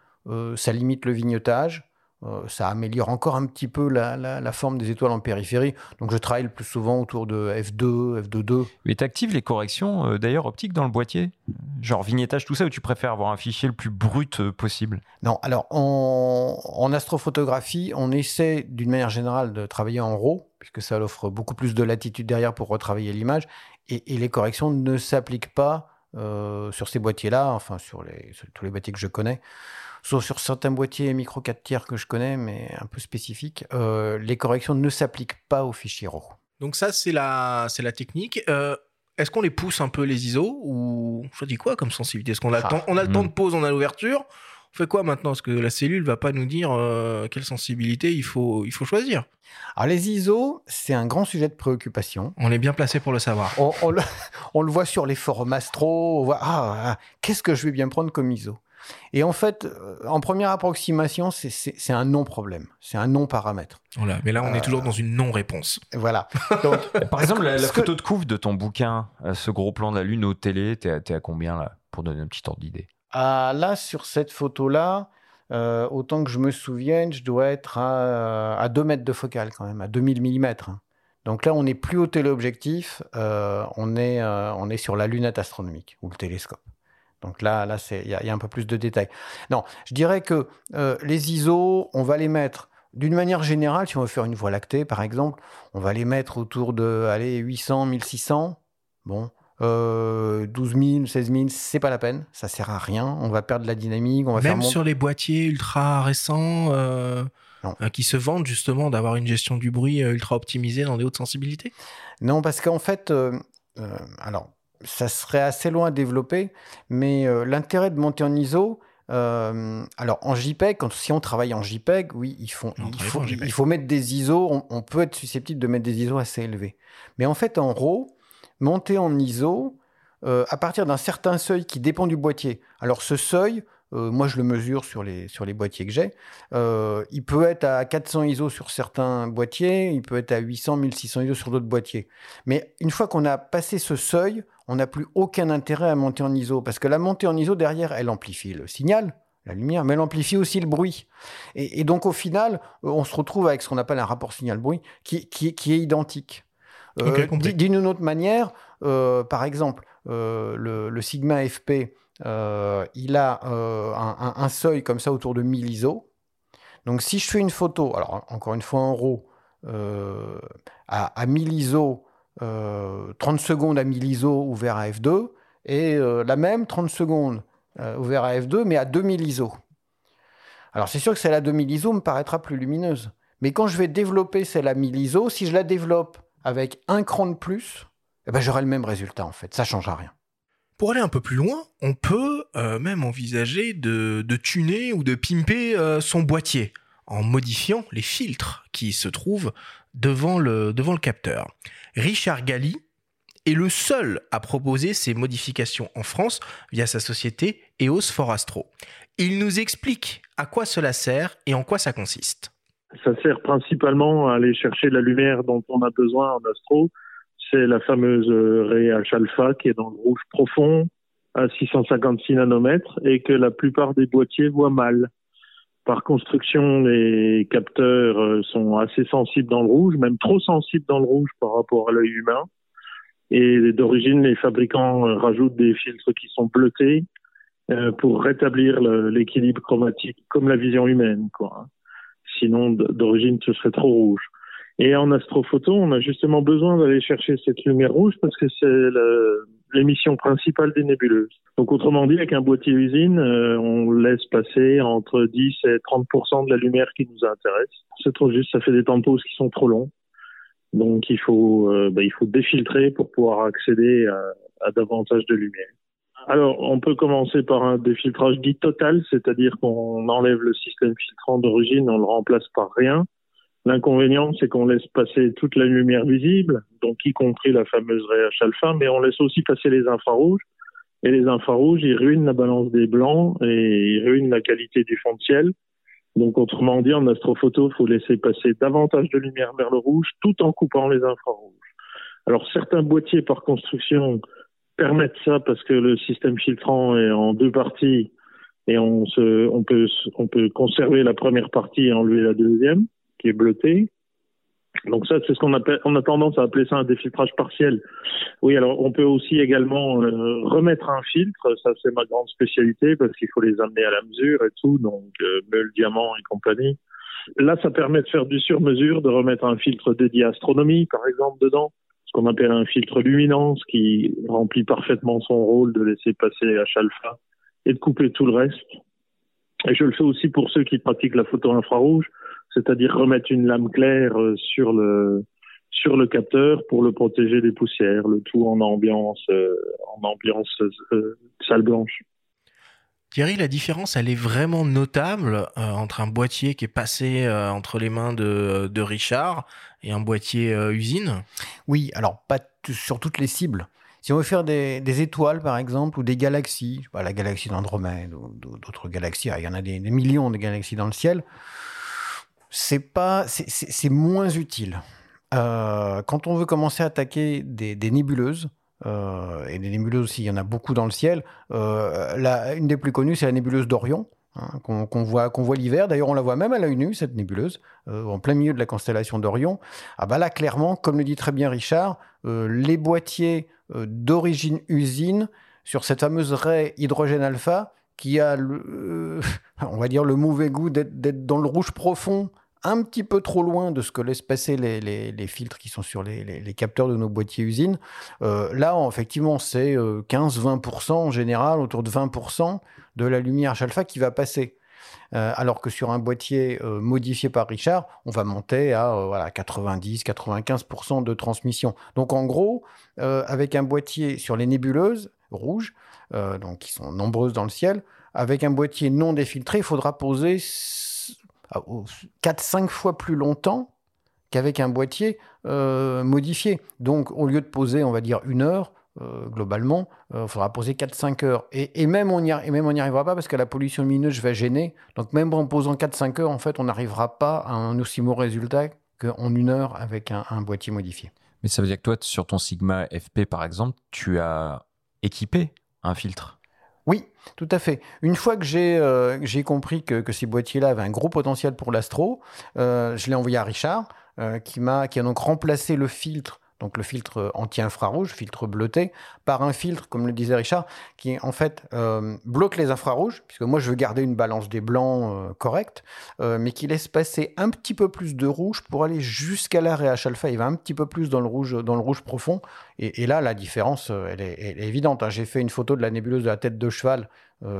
Ça limite le vignettage. Euh, ça améliore encore un petit peu la, la- la forme des étoiles en périphérie. Donc je travaille le plus souvent autour de F2, F2.2. Mais t'actives les corrections euh, d'ailleurs optiques dans le boîtier? Genre vignettage, tout ça, ou tu préfères avoir un fichier le plus brut euh, possible? Non, alors en, en astrophotographie, on essaie d'une manière générale de travailler en RAW, puisque ça offre beaucoup plus de latitude derrière pour retravailler l'image, et, et les corrections ne s'appliquent pas euh, sur ces boîtiers-là, enfin sur, les, sur tous les boîtiers que je connais, sauf sur certains boîtiers micro 4 tiers que je connais, mais un peu spécifiques, euh, les corrections ne s'appliquent pas aux fichiers RAW. Donc ça, c'est la, c'est la technique. Euh, Est-ce qu'on les pousse un peu les ISO ou on choisit quoi comme sensibilité? Est-ce qu'on a, le Ah. temps- on a le temps Hmm. de pause, on a l'ouverture? On fait quoi maintenant? Parce que la cellule va pas nous dire euh, quelle sensibilité il faut, il faut choisir? Alors les ISO, c'est un grand sujet de préoccupation. On est bien placé pour le savoir. On, on le, on le voit sur les forums astro, on voit, ah, ah, qu'est-ce que je vais bien prendre comme ISO? Et en fait, euh, en première approximation, c'est- un non-problème, c'est un non-paramètre. Voilà. Mais là, on est Euh. toujours dans une non-réponse. Voilà. Donc, Par exemple, la, la Ce que- photo de couve de ton bouquin, euh, ce gros plan de la Lune au télé, t'es à, à combien là Pour donner un petit ordre d'idée? ah, là, sur cette photo-là, euh, autant que je me souvienne, je dois être à, à 2 mètres de focale quand même, à 2000 mm. Donc là, on n'est plus au téléobjectif, euh, on, est, euh, on est sur la lunette astronomique ou le télescope. Donc là, là, c'est- il y, a- il y a un peu plus de détails. Non, je dirais que euh, les ISO, on va les mettre d'une manière générale, si on veut faire une voie lactée, par exemple, on va les mettre autour de allez, 800, 1600. Bon, euh, 12 000, 16 000, c'est pas la peine, ça sert à rien. On va perdre la dynamique, on va faire Même mon- sur les boîtiers ultra récents euh, euh, qui se vendent justement d'avoir une gestion du bruit ultra optimisée dans des hautes sensibilités? Non, parce qu'en fait, euh, alors, ça serait assez loin à développer, mais euh, l'intérêt de monter en ISO, euh, alors en JPEG, quand, si on travaille en JPEG, oui, il faut, il faut, pas en JPEG. il faut mettre des ISO, on, on peut être susceptible de mettre des ISO assez élevés. Mais en fait, en RAW, monter en ISO, euh, à partir d'un certain seuil qui dépend du boîtier. Alors ce seuil, euh, moi je le mesure sur les, sur les boîtiers que j'ai, euh, il peut être à 400 ISO sur certains boîtiers, il peut être à 800, 1600 ISO sur d'autres boîtiers. Mais une fois qu'on a passé ce seuil, on n'a plus aucun intérêt à monter en ISO, parce que la montée en ISO, derrière, elle amplifie le signal, la lumière, mais elle amplifie aussi le bruit. Et, et donc au final, euh, on se retrouve avec ce qu'on appelle un rapport signal-bruit qui, qui, qui est identique. Euh, Ok, compris. d- D'une autre manière, euh, par exemple, euh, le, le Sigma FP, euh, il a euh, un, seuil comme ça autour de 1000 ISO. Donc si je fais une photo, alors encore une fois en RAW, euh, à, à 1000 ISO, euh, 30 secondes à 1000 ISO ouvert à F2, et la même 30 secondes ouvert à F2, mais à 2000 ISO. Alors c'est sûr que celle à 2000 ISO me paraîtra plus lumineuse. Mais quand je vais développer celle à 1000 ISO, si je la développe avec un cran de plus, eh ben, j'aurai le même résultat en fait. Ça change rien. Pour aller un peu plus loin, on peut euh, même envisager de, tuner ou de pimper euh, son boîtier en modifiant les filtres qui se trouvent devant le, devant le capteur. Richard Galli est le seul à proposer ces modifications en France via sa société EOS for Astro. Il nous explique à quoi cela sert et en quoi ça consiste. Ça sert principalement à aller chercher la lumière dont on a besoin en astro. C'est la fameuse euh, ray H alpha qui est dans le rouge profond à 656 nanomètres et que la plupart des boîtiers voient mal. Par construction, les capteurs euh, sont assez sensibles dans le rouge, même trop sensibles dans le rouge par rapport à l'œil humain. Et d'origine, les fabricants euh, rajoutent des filtres qui sont bleutés euh, pour rétablir l'équilibre chromatique, comme la vision humaine. Sinon, d'origine, ce serait trop rouge. Et en astrophoto, on a justement besoin d'aller chercher cette lumière rouge parce que c'est l'émission principale des nébuleuses. Donc, autrement dit, avec un boîtier usine, euh, on laisse passer entre 10 et 30% de la lumière qui nous intéresse. C'est trop juste, ça fait des temps de pause qui sont trop longs. Donc il faut, euh, bah, il faut défiltrer pour pouvoir accéder à, à davantage de lumière. Alors, on peut commencer par un défiltrage dit total, c'est-à-dire qu'on enlève le système filtrant d'origine, on le remplace par rien. L'inconvénient, c'est qu'on laisse passer toute la lumière visible, donc y compris la fameuse RH alpha, mais on laisse aussi passer les infrarouges. Et les infrarouges, ils ruinent la balance des blancs et ils ruinent la qualité du fond de ciel. Donc, autrement dit, en astrophoto, il faut laisser passer davantage de lumière vers le rouge tout en coupant les infrarouges. Alors, certains boîtiers par construction permettent ça parce que le système filtrant est en deux parties et on, se, on, peut, on peut conserver la première partie et enlever la deuxième qui est bleutée. Donc ça, c'est ce qu'on on a tendance à appeler ça un défiltrage partiel. Oui, alors on peut aussi également euh, remettre un filtre, ça c'est ma grande spécialité parce qu'il faut les amener à la mesure et tout, donc euh, meule, diamant et compagnie. Là, ça permet de faire du sur-mesure, de remettre un filtre dédié à astronomie, par exemple, dedans, ce qu'on appelle un filtre luminance qui remplit parfaitement son rôle de laisser passer H alpha et de couper tout le reste. Et je le fais aussi pour ceux qui pratiquent la photo infrarouge c'est-à-dire remettre une lame claire euh, sur le sur le capteur pour le protéger des poussières, le tout en ambiance euh, en ambiance euh, salle blanche. Thierry, la différence, elle est vraiment notable entre un boîtier qui est passé entre les mains de, de, Richard et un boîtier usine? Oui, alors pas sur toutes les cibles. Si on veut faire des, des, étoiles, par exemple, ou des galaxies, la galaxie d'Andromède ou d'autres galaxies, il y en a des, des, millions de galaxies dans le ciel, c'est pas, c'est moins utile. Euh, quand on veut commencer à attaquer des, nébuleuses, euh, et des nébuleuses aussi, il y en a beaucoup dans le ciel. Euh, une des plus connues, c'est la nébuleuse d'Orion, hein, qu'on voit, qu'on voit l'hiver. D'ailleurs, on la voit même à l'œil nu, cette nébuleuse, en plein milieu de la constellation d'Orion. Ah bah là, clairement, comme le dit très bien Richard, les boîtiers d'origine usine sur cette fameuse raie hydrogène alpha, qui a, on va dire, le mauvais goût d'être dans le rouge profond un petit peu trop loin de ce que laissent passer les, filtres qui sont sur les, capteurs de nos boîtiers usines. Euh, là, effectivement, c'est 15-20% euh, en général, autour de 20% de la lumière alpha qui va passer. Euh, alors que sur un boîtier modifié par Richard, on va monter à voilà, 90-95% de transmission. Donc en gros, avec un boîtier sur les nébuleuses rouges, donc qui sont nombreuses dans le ciel, avec un boîtier non défiltré, il faudra poser 4-5 fois plus longtemps qu'avec un boîtier euh, modifié. Donc, au lieu de poser, on va dire, une heure, euh, globalement, il euh, faudra poser 4-5 heures. Et, même on n'y arrivera pas parce que la pollution lumineuse va gêner. Donc, même en posant 4-5 heures, en fait, on n'arrivera pas à un aussi mauvais résultat qu'en une heure avec un, boîtier modifié. Mais ça veut dire que toi, sur ton Sigma FP, par exemple, tu as équipé un filtre oui, tout à fait. Une fois que j'ai euh, compris que, ces boîtiers-là avaient un gros potentiel pour l'astro, euh, je l'ai envoyé à Richard, euh, qui, a donc remplacé le filtre donc le filtre anti-infrarouge, filtre bleuté, par un filtre, comme le disait Richard, qui en fait euh, bloque les infrarouges, puisque moi je veux garder une balance des blancs euh, correcte, euh, mais qui laisse passer un petit peu plus de rouge pour aller jusqu'à la RH alpha. Il va un petit peu plus dans le rouge, dans le rouge profond. Et, là, la différence, elle est, évidente. Hein. J'ai fait une photo de la nébuleuse de la tête de cheval,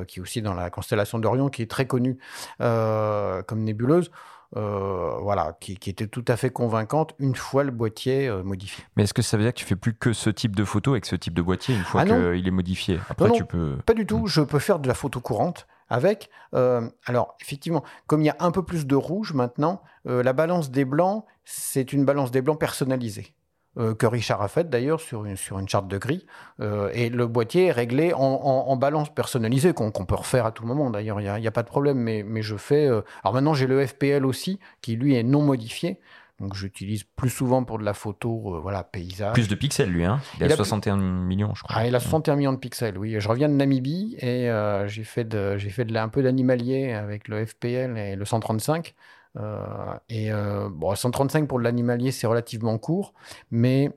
qui est aussi dans la constellation d'Orion, qui est très connue comme nébuleuse. Euh, voilà, qui, était tout à fait convaincante une fois le boîtier euh, modifié. Mais est-ce que ça veut dire que tu fais plus que ce type de photo avec ce type de boîtier une fois ah qu'il est modifié? Après, tu peux. Pas du tout. Hmm. Je peux faire de la photo courante avec. Euh, alors, effectivement, comme il y a un peu plus de rouge maintenant, la balance des blancs, c'est une balance des blancs personnalisée. Euh, que Richard a fait d'ailleurs sur une, sur une charte de gris. Euh, et le boîtier est réglé en, balance personnalisée, qu'on peut refaire à tout moment d'ailleurs, il n'y a, pas de problème. Mais, mais je fais. Euh, alors maintenant, j'ai le FPL aussi, qui lui est non modifié. Donc j'utilise plus souvent pour de la photo, voilà, paysage. Plus de pixels lui, hein Il, a, 61 millions, je crois. Ah, il a 61 millions de pixels, oui. Je reviens de Namibie et j'ai fait, de, fait de, un peu d'animalier avec le FPL et le 135. Euh, et euh, bon, 135 pour l'animalier, c'est relativement court, mais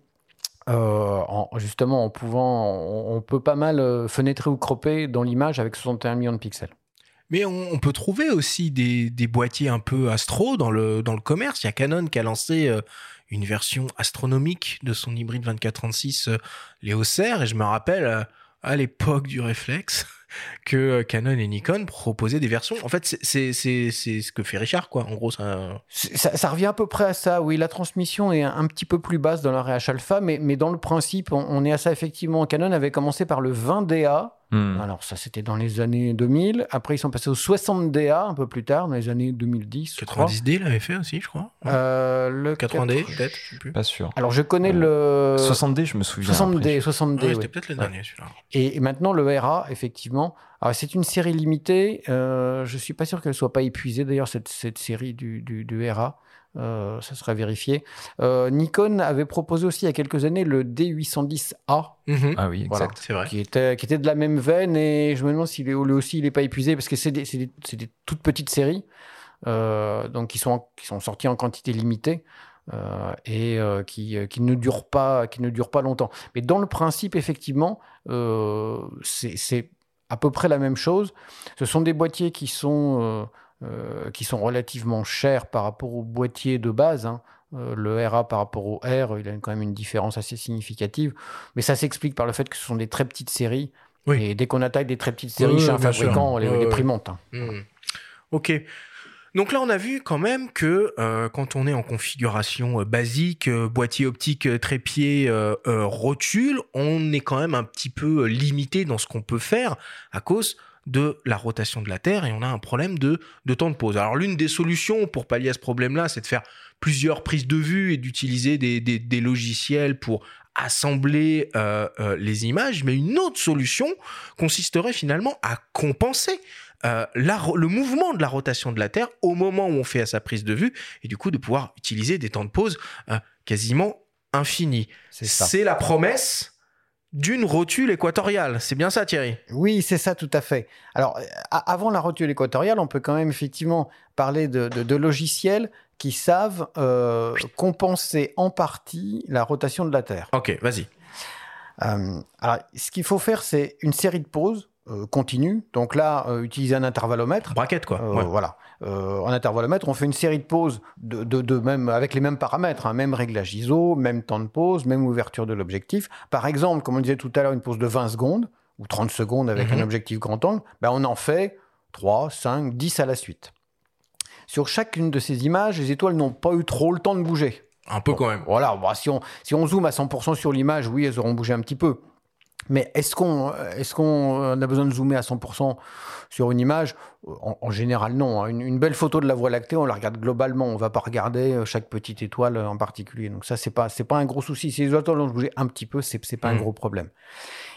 euh, justement, en pouvant, on, peut pas mal fenêtrer ou cropper dans l'image avec 61 millions de pixels. Mais on, peut trouver aussi des, boîtiers un peu astro dans le, commerce. Il y a Canon qui a lancé une version astronomique de son hybride 2436 Léocer. Et je me rappelle, à l'époque du réflexe que euh, Canon et Nikon proposaient des versions. En fait, c'est- ce que fait Richard, quoi. En gros, ça. Ça, revient à peu près à ça, oui. La transmission est un, petit peu plus basse dans la RH alpha, mais, mais dans le principe, on est à ça effectivement. Canon avait commencé par le 20DA. Hmm. Alors, ça, c'était dans les années 2000. Après, ils sont passés au 60DA un peu plus tard, dans les années 2010. je crois. 90D l'avait fait aussi, je crois. Euh, le 80D, 4 peut-être, je sais plus. Pas sûr. Alors, je connais le. 60D, je me souviens. 60D, après. 60D, Ouais, oui. C'était peut-être le dernier, celui-là. Et, et maintenant, le RA, effectivement. Alors, c'est une série limitée. Euh, je suis pas sûr qu'elle soit pas épuisée, d'ailleurs, cette, cette série du, du, du RA. Euh, ça sera vérifié. Euh, Nikon avait proposé aussi il y a quelques années le D810A, Mhm. Ah oui, Voilà. exact. C'est vrai. qui était, qui était de la même veine, et je me demande s'il est lui aussi, il n'est pas épuisé, parce que c'est des, c'est des- c'est des toutes petites séries, euh, donc qui sont, qui sont sorties en quantité limitée. euh, et euh, qui, qui ne durent pas qui ne durent pas longtemps mais dans le principe effectivement euh, c'est c'est à peu près la même chose ce sont des boîtiers qui sont euh, qui sont relativement chers par rapport aux boîtiers de base hein. Euh, le RA par rapport au R, il a quand même une différence assez significative. Mais ça s'explique par le fait que ce sont des très petites séries. Oui. Et dès qu'on attaque des très petites séries Oui, chez un fabricant, montent. hein. Hmm. Ok. Donc là, on a vu quand même que euh, quand on est en configuration euh, basique, euh, boîtier optique, trépied, rotule, on est quand même un petit peu limité dans ce qu'on peut faire à cause de la rotation de la Terre et on a un problème de, de temps de pause. Alors l'une des solutions pour pallier à ce problème-là, c'est de faire plusieurs prises de vue et d'utiliser des, des- des logiciels pour assembler euh, euh, les images, mais une autre solution consisterait finalement à compenser euh, la le mouvement de la rotation de la Terre au moment où on fait à sa prise de vue et du coup de pouvoir utiliser des temps de pause quasiment infinis. C'est ça. C'est la promesse d'une rotule équatoriale. C'est bien ça Thierry? Oui, c'est ça, tout à fait. Alors, avant la rotule équatoriale, on peut quand même effectivement parler de, de- de logiciels qui savent euh, compenser en partie la rotation de la Terre. Ok, vas-y. Euh, alors, ce qu'il faut faire, c'est une série de pauses euh, continues. Donc là, utiliser un intervallomètre. Braquette quoi. Ouais. Voilà. Euh, en intervallomètre, on fait une série de pauses de, de, de même, avec les mêmes paramètres, hein, même réglage ISO, même temps de pause, même ouverture de l'objectif. Par exemple, comme on disait tout à l'heure, une pause de 20 secondes ou 30 secondes avec Mhm. un objectif grand angle, ben on en fait 3, 5, 10 à la suite. Sur chacune de ces images, les étoiles n'ont pas eu trop le temps de bouger. Un peu quand même. Voilà, bah, si, on, si on zoome à 100% sur l'image, oui, elles auront bougé un petit peu. Mais est-ce qu'on est qu'on a besoin de zoomer à 100% sur une image? En, en général, non. hein. Une, une belle photo de la Voie lactée, on la regarde globalement. On va pas regarder euh, chaque petite étoile euh, en particulier. Donc ça, c'est pas c'est pas un gros souci. Si les étoiles ont bougé un petit peu, c'est c'est pas un Mhm. gros problème.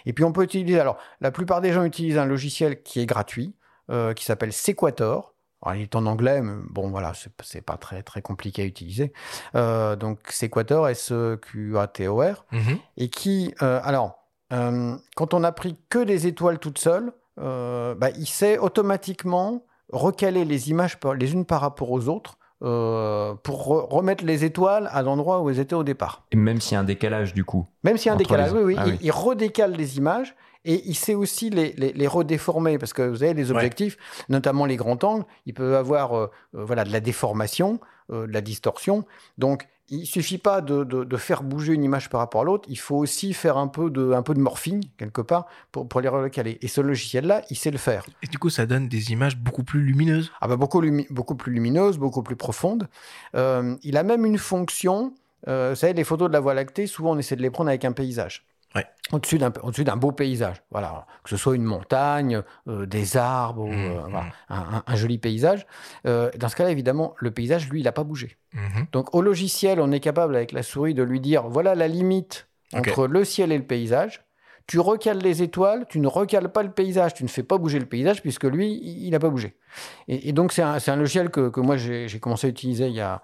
Et puis on peut utiliser. Alors, la plupart des gens utilisent un logiciel qui est gratuit, euh, qui s'appelle Sequator. Alors, il est en anglais, mais bon, voilà, c'est pas très très compliqué à utiliser. Euh, donc Sequator, S-E-Q-A-T-O-R, Mhm. et qui, euh, alors, euh, quand on a pris que des étoiles toutes seules, euh, bah, il sait automatiquement recaler les images les unes par rapport aux autres euh, pour re- remettre les étoiles à l'endroit où elles étaient au départ. Et même s'il y a un décalage, du coup. Même s'il y a un décalage, les- oui, oui, Ah il, oui. il redécale les images et il sait aussi les, les, les redéformer parce que vous avez les Ouais. objectifs, notamment les grands angles, ils peuvent avoir euh, voilà, de la déformation, euh, de la distorsion. Donc, il suffit pas de, de, de faire bouger une image par rapport à l'autre, il faut aussi faire un peu de, un peu de morphing, quelque part, pour, pour les recaler. Et ce logiciel-là, il sait le faire. Et du coup, ça donne des images beaucoup plus lumineuses. Ah bah beaucoup, lumi- beaucoup plus lumineuse, beaucoup plus profonde. Euh, il a même une fonction. euh, vous savez, les photos de la Voie lactée, souvent on essaie de les prendre avec un paysage. Ouais. Au-dessus d'un, au-dessus d'un beau paysage. Voilà. Que ce soit une montagne, euh, des arbres, ou, Mmh, euh, mmh. voilà, un, un- un joli paysage. Euh, dans ce cas-là, évidemment, le paysage, lui, il n'a pas bougé. Mhm. Donc au logiciel, on est capable avec la souris de lui dire voilà la limite entre le ciel et le paysage. Tu recales les étoiles, tu ne recales pas le paysage, tu ne fais pas bouger le paysage puisque lui, il n'a pas bougé. Et, et donc c'est un, c'est un logiciel que, que moi j'ai commencé à utiliser il y, a,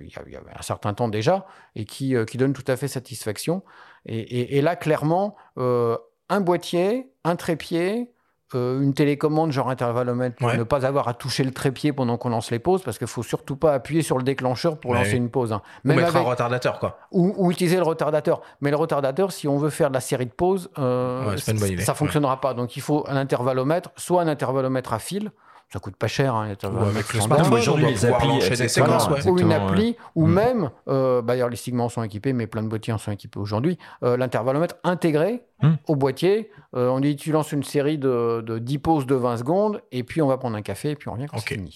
il y a- il y a un certain temps déjà et qui, qui donne tout à fait satisfaction. Et, et- et là, clairement, euh, un boîtier, un trépied, euh, une télécommande genre intervallomètre pour Ouais. ne pas avoir à toucher le trépied pendant qu'on lance les pauses parce qu'il faut surtout pas appuyer sur le déclencheur pour lancer oui. une pause. hein. Ou Même mettre un retardateur quoi. ou, ou utiliser le retardateur. Mais le retardateur, si on veut faire de la série de pauses, euh, Ouais, idée. ça fonctionnera pas. Donc il faut un intervallomètre, soit un intervallomètre à fil, ça coûte pas cher. Hein, Ou avec le smartphone, mais aujourd'hui, les applis, des séquences, ouais. exactement. ou une ouais. appli, ou même, euh, bah, d'ailleurs les Sigma en sont équipés, mais plein de boîtiers en sont équipés aujourd'hui, euh, l'intervallomètre intégré Mm. au boîtier. Euh, on dit tu lances une série de, de 10 pauses de 20 secondes, et puis on va prendre un café, et puis on revient quand Ok. c'est fini.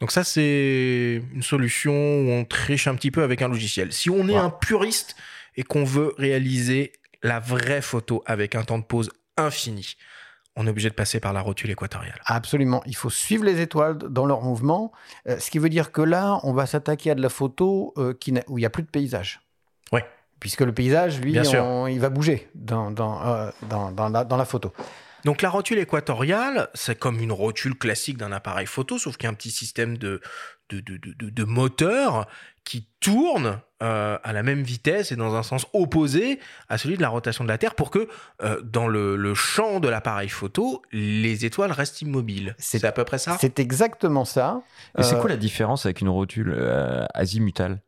Donc ça, c'est une solution où on triche un petit peu avec un logiciel. Si on est Ouais. un puriste et qu'on veut réaliser la vraie photo avec un temps de pause infini, on est obligé de passer par la rotule équatoriale. Absolument. Il faut suivre les étoiles dans leur mouvement. Euh, ce qui veut dire que là, on va s'attaquer à de la photo euh, qui où il n'y a plus de paysage. Ouais. Puisque le paysage, lui, Bien sûr. on- il va bouger dans, dans, euh, dans, dans la, dans la photo. Donc la rotule équatoriale, c'est comme une rotule classique d'un appareil photo, sauf qu'il y a un petit système de, de, de, de- de- de moteur qui tourne euh, à la même vitesse et dans un sens opposé à celui de la rotation de la Terre pour que euh, dans le, le champ de l'appareil photo, les étoiles restent immobiles. C'est- à peu près ça? C'est exactement ça. Et c'est Euh, quoi la différence avec une rotule euh, azimutale?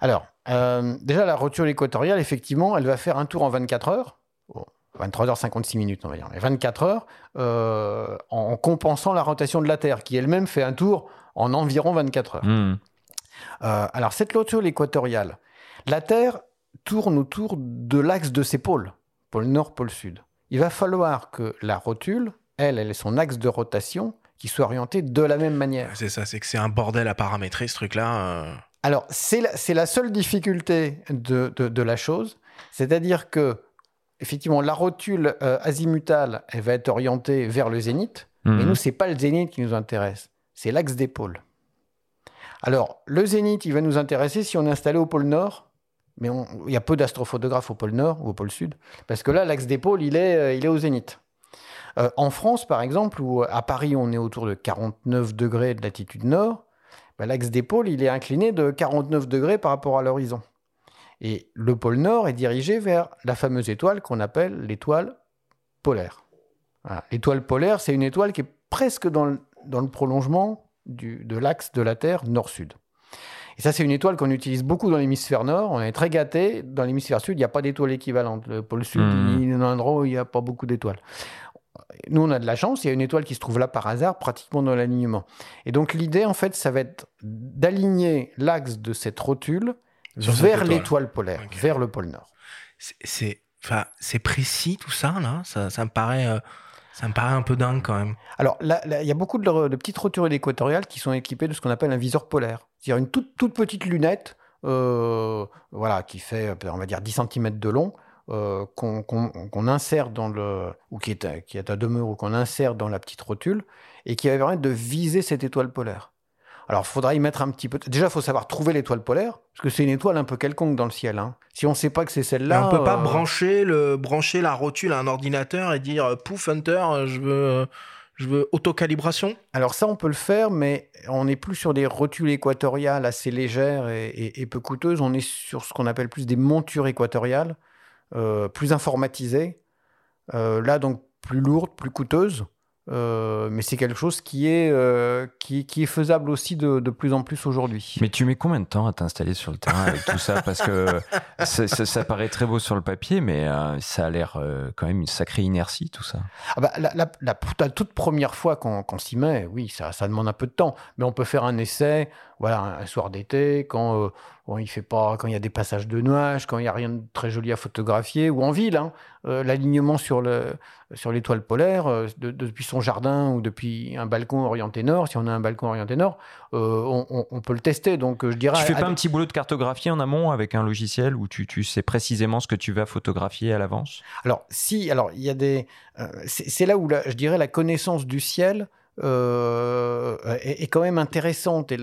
Alors, euh, déjà, la rotule équatoriale, effectivement, elle va faire un tour en 24 heures. Bon, 23h56 minutes, on va dire. Mais 24 heures, euh, en compensant la rotation de la Terre, qui elle-même fait un tour en environ 24 heures. Hmm. Euh, alors, cette rotule équatoriale, la Terre tourne autour de l'axe de ses pôles, pôle nord, pôle sud. Il va falloir que la rotule, elle, elle ait son axe de rotation qui soit orienté de la même manière. C'est ça, c'est que c'est un bordel à paramétrer ce truc-là. euh. Alors, c'est la, c'est la seule difficulté de, de- de la chose, c'est-à-dire que, effectivement, la rotule euh, azimutale, elle va être orientée vers le zénith, mais Hmm. nous, c'est pas le zénith qui nous intéresse, c'est l'axe des pôles. Alors, le zénith, il va nous intéresser si on est installé au pôle nord, mais on- il y a peu d'astrophotographes au pôle nord ou au pôle sud, parce que là, l'axe des pôles, il est, euh, il est au zénith. Euh, en France, par exemple, ou à Paris, on est autour de 49 degrés de latitude nord, ben, l'axe des pôles, il est incliné de 49 degrés par rapport à l'horizon. Et le pôle nord est dirigé vers la fameuse étoile qu'on appelle l'étoile polaire. Voilà. L'étoile polaire, c'est une étoile qui est presque dans le, dans le prolongement du- de l'axe de la Terre nord-sud. Et ça, c'est une étoile qu'on utilise beaucoup dans l'hémisphère nord. On est très gâté. Dans l'hémisphère sud, il n'y a pas d'étoile équivalente. Le pôle sud, Mhm. il est dans un endroit où il n'y a pas beaucoup d'étoiles. Nous, on a de la chance. Il y a une étoile qui se trouve là par hasard, pratiquement dans l'alignement. Et donc, l'idée, en fait, ça va être d'aligner l'axe de cette rotule Sur vers étoile. l'étoile polaire, vers le pôle nord. C'est- C'est précis tout ça, là ça, ça me paraît, euh, ça me paraît un peu dingue quand même. Alors, il y a beaucoup de, de petites rotules équatoriales qui sont équipées de ce qu'on appelle un viseur polaire. C'est-à-dire une toute, toute petite lunette, euh, voilà, qui fait, on va dire, 10 cm de long, euh, qu'on insère dans le. ou qui est, à- qui est à demeure, ou qu'on insère dans la petite rotule, et qui va permettre de viser cette étoile polaire. Alors, il faudra y mettre un petit peu. Déjà, il faut savoir trouver l'étoile polaire, parce que c'est une étoile un peu quelconque dans le ciel. hein. Si on ne sait pas que c'est celle-là. on peut pas euh, brancher, le, brancher la rotule à un ordinateur et dire euh, pouf Hunter, euh, je veux, je veux autocalibration? Alors ça, on peut le faire, mais on n'est plus sur des rotules équatoriales assez légères et, et- et peu coûteuses. On est sur ce qu'on appelle plus des montures équatoriales, euh, plus informatisées. Euh, là, donc, plus lourdes, plus coûteuses. Euh, mais c'est quelque chose qui est, euh, qui, qui est faisable aussi de, de plus en plus aujourd'hui. Mais tu mets combien de temps à t'installer sur le terrain avec tout ça? Parce que ça, ça- ça paraît très beau sur le papier, mais euh, ça a l'air quand même une sacrée inertie, tout ça. Ah bah, la, la- la- la toute première fois qu'on s'y met, oui, ça, ça demande un peu de temps. Mais on peut faire un essai, voilà, un, un soir d'été, quand bon, il fait pas, quand il y a des passages de nuages, quand il y a rien de très joli à photographier, ou en ville. hein. Euh, L'alignement sur le sur l'étoile polaire, euh, de- depuis son jardin ou depuis un balcon orienté nord, si on a un balcon orienté nord, euh, on, on- on peut le tester. Donc, je dirais. Tu fais pas un petit boulot de cartographie en amont avec un logiciel où tu, tu sais précisément ce que tu vas photographier à l'avance? Alors, si, alors il y a des. c'est c'est là où la- je dirais la connaissance du ciel euh, est, quand même intéressante et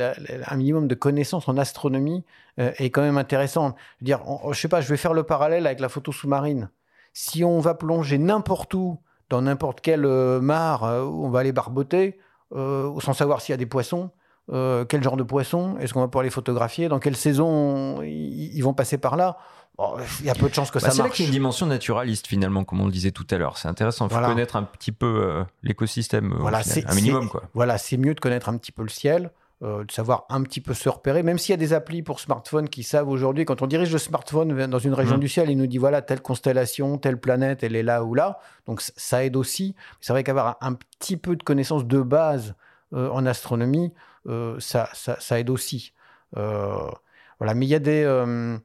un minimum de connaissance en astronomie euh, est quand même intéressante. Je dire, je sais pas, je vais faire le parallèle avec la photo sous-marine. Si on va plonger n'importe où, dans n'importe quelle euh, mare où on va aller barboter, sans savoir s'il y a des poissons, euh, quel genre de poissons, est-ce qu'on va pouvoir les photographier, dans quelle saison ils vont passer par là? Bon, Il y a peu de chances que Bah, ça C'est là marche. qu'il y a une dimension naturaliste finalement, comme on le disait tout à l'heure. C'est intéressant, il faut Voilà. connaître un petit peu euh, l'écosystème, euh, Voilà, un minimum c'est- quoi. Voilà, c'est mieux de connaître un petit peu le ciel, euh, de savoir un petit peu se repérer, même s'il y a des applis pour smartphone qui savent aujourd'hui, quand on dirige le smartphone dans une région Mhm. du ciel, il nous dit voilà, telle constellation, telle planète, elle est là ou là. Donc ça aide aussi. C'est vrai qu'avoir un, un petit peu de connaissance de base en astronomie, ça, ça, aide aussi. voilà, mais il y a des,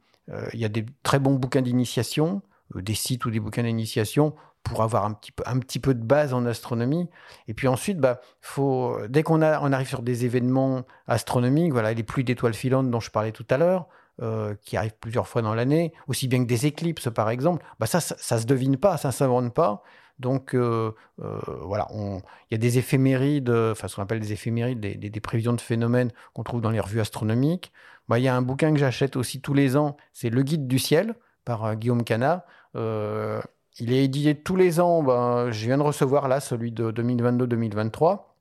il y a des très bons bouquins d'initiation, des sites ou des bouquins d'initiation pour avoir un petit, peu, un petit peu de base en astronomie. Et puis ensuite, bah, faut, dès qu'on on arrive sur des événements astronomiques, voilà, les pluies d'étoiles filantes dont je parlais tout à l'heure, euh, qui arrivent plusieurs fois dans l'année, aussi bien que des éclipses par exemple, bah ça, ça, se devine pas, ça ne s'invente pas. Donc euh, euh, voilà, il y a des éphémérides, enfin ce qu'on appelle des éphémérides, des, prévisions de phénomènes qu'on trouve dans les revues astronomiques. Bah, il y a un bouquin que j'achète aussi tous les ans, c'est Le Guide du ciel par Guillaume Cana. il est édité tous les ans, ben, je viens de recevoir là celui de 2022-2023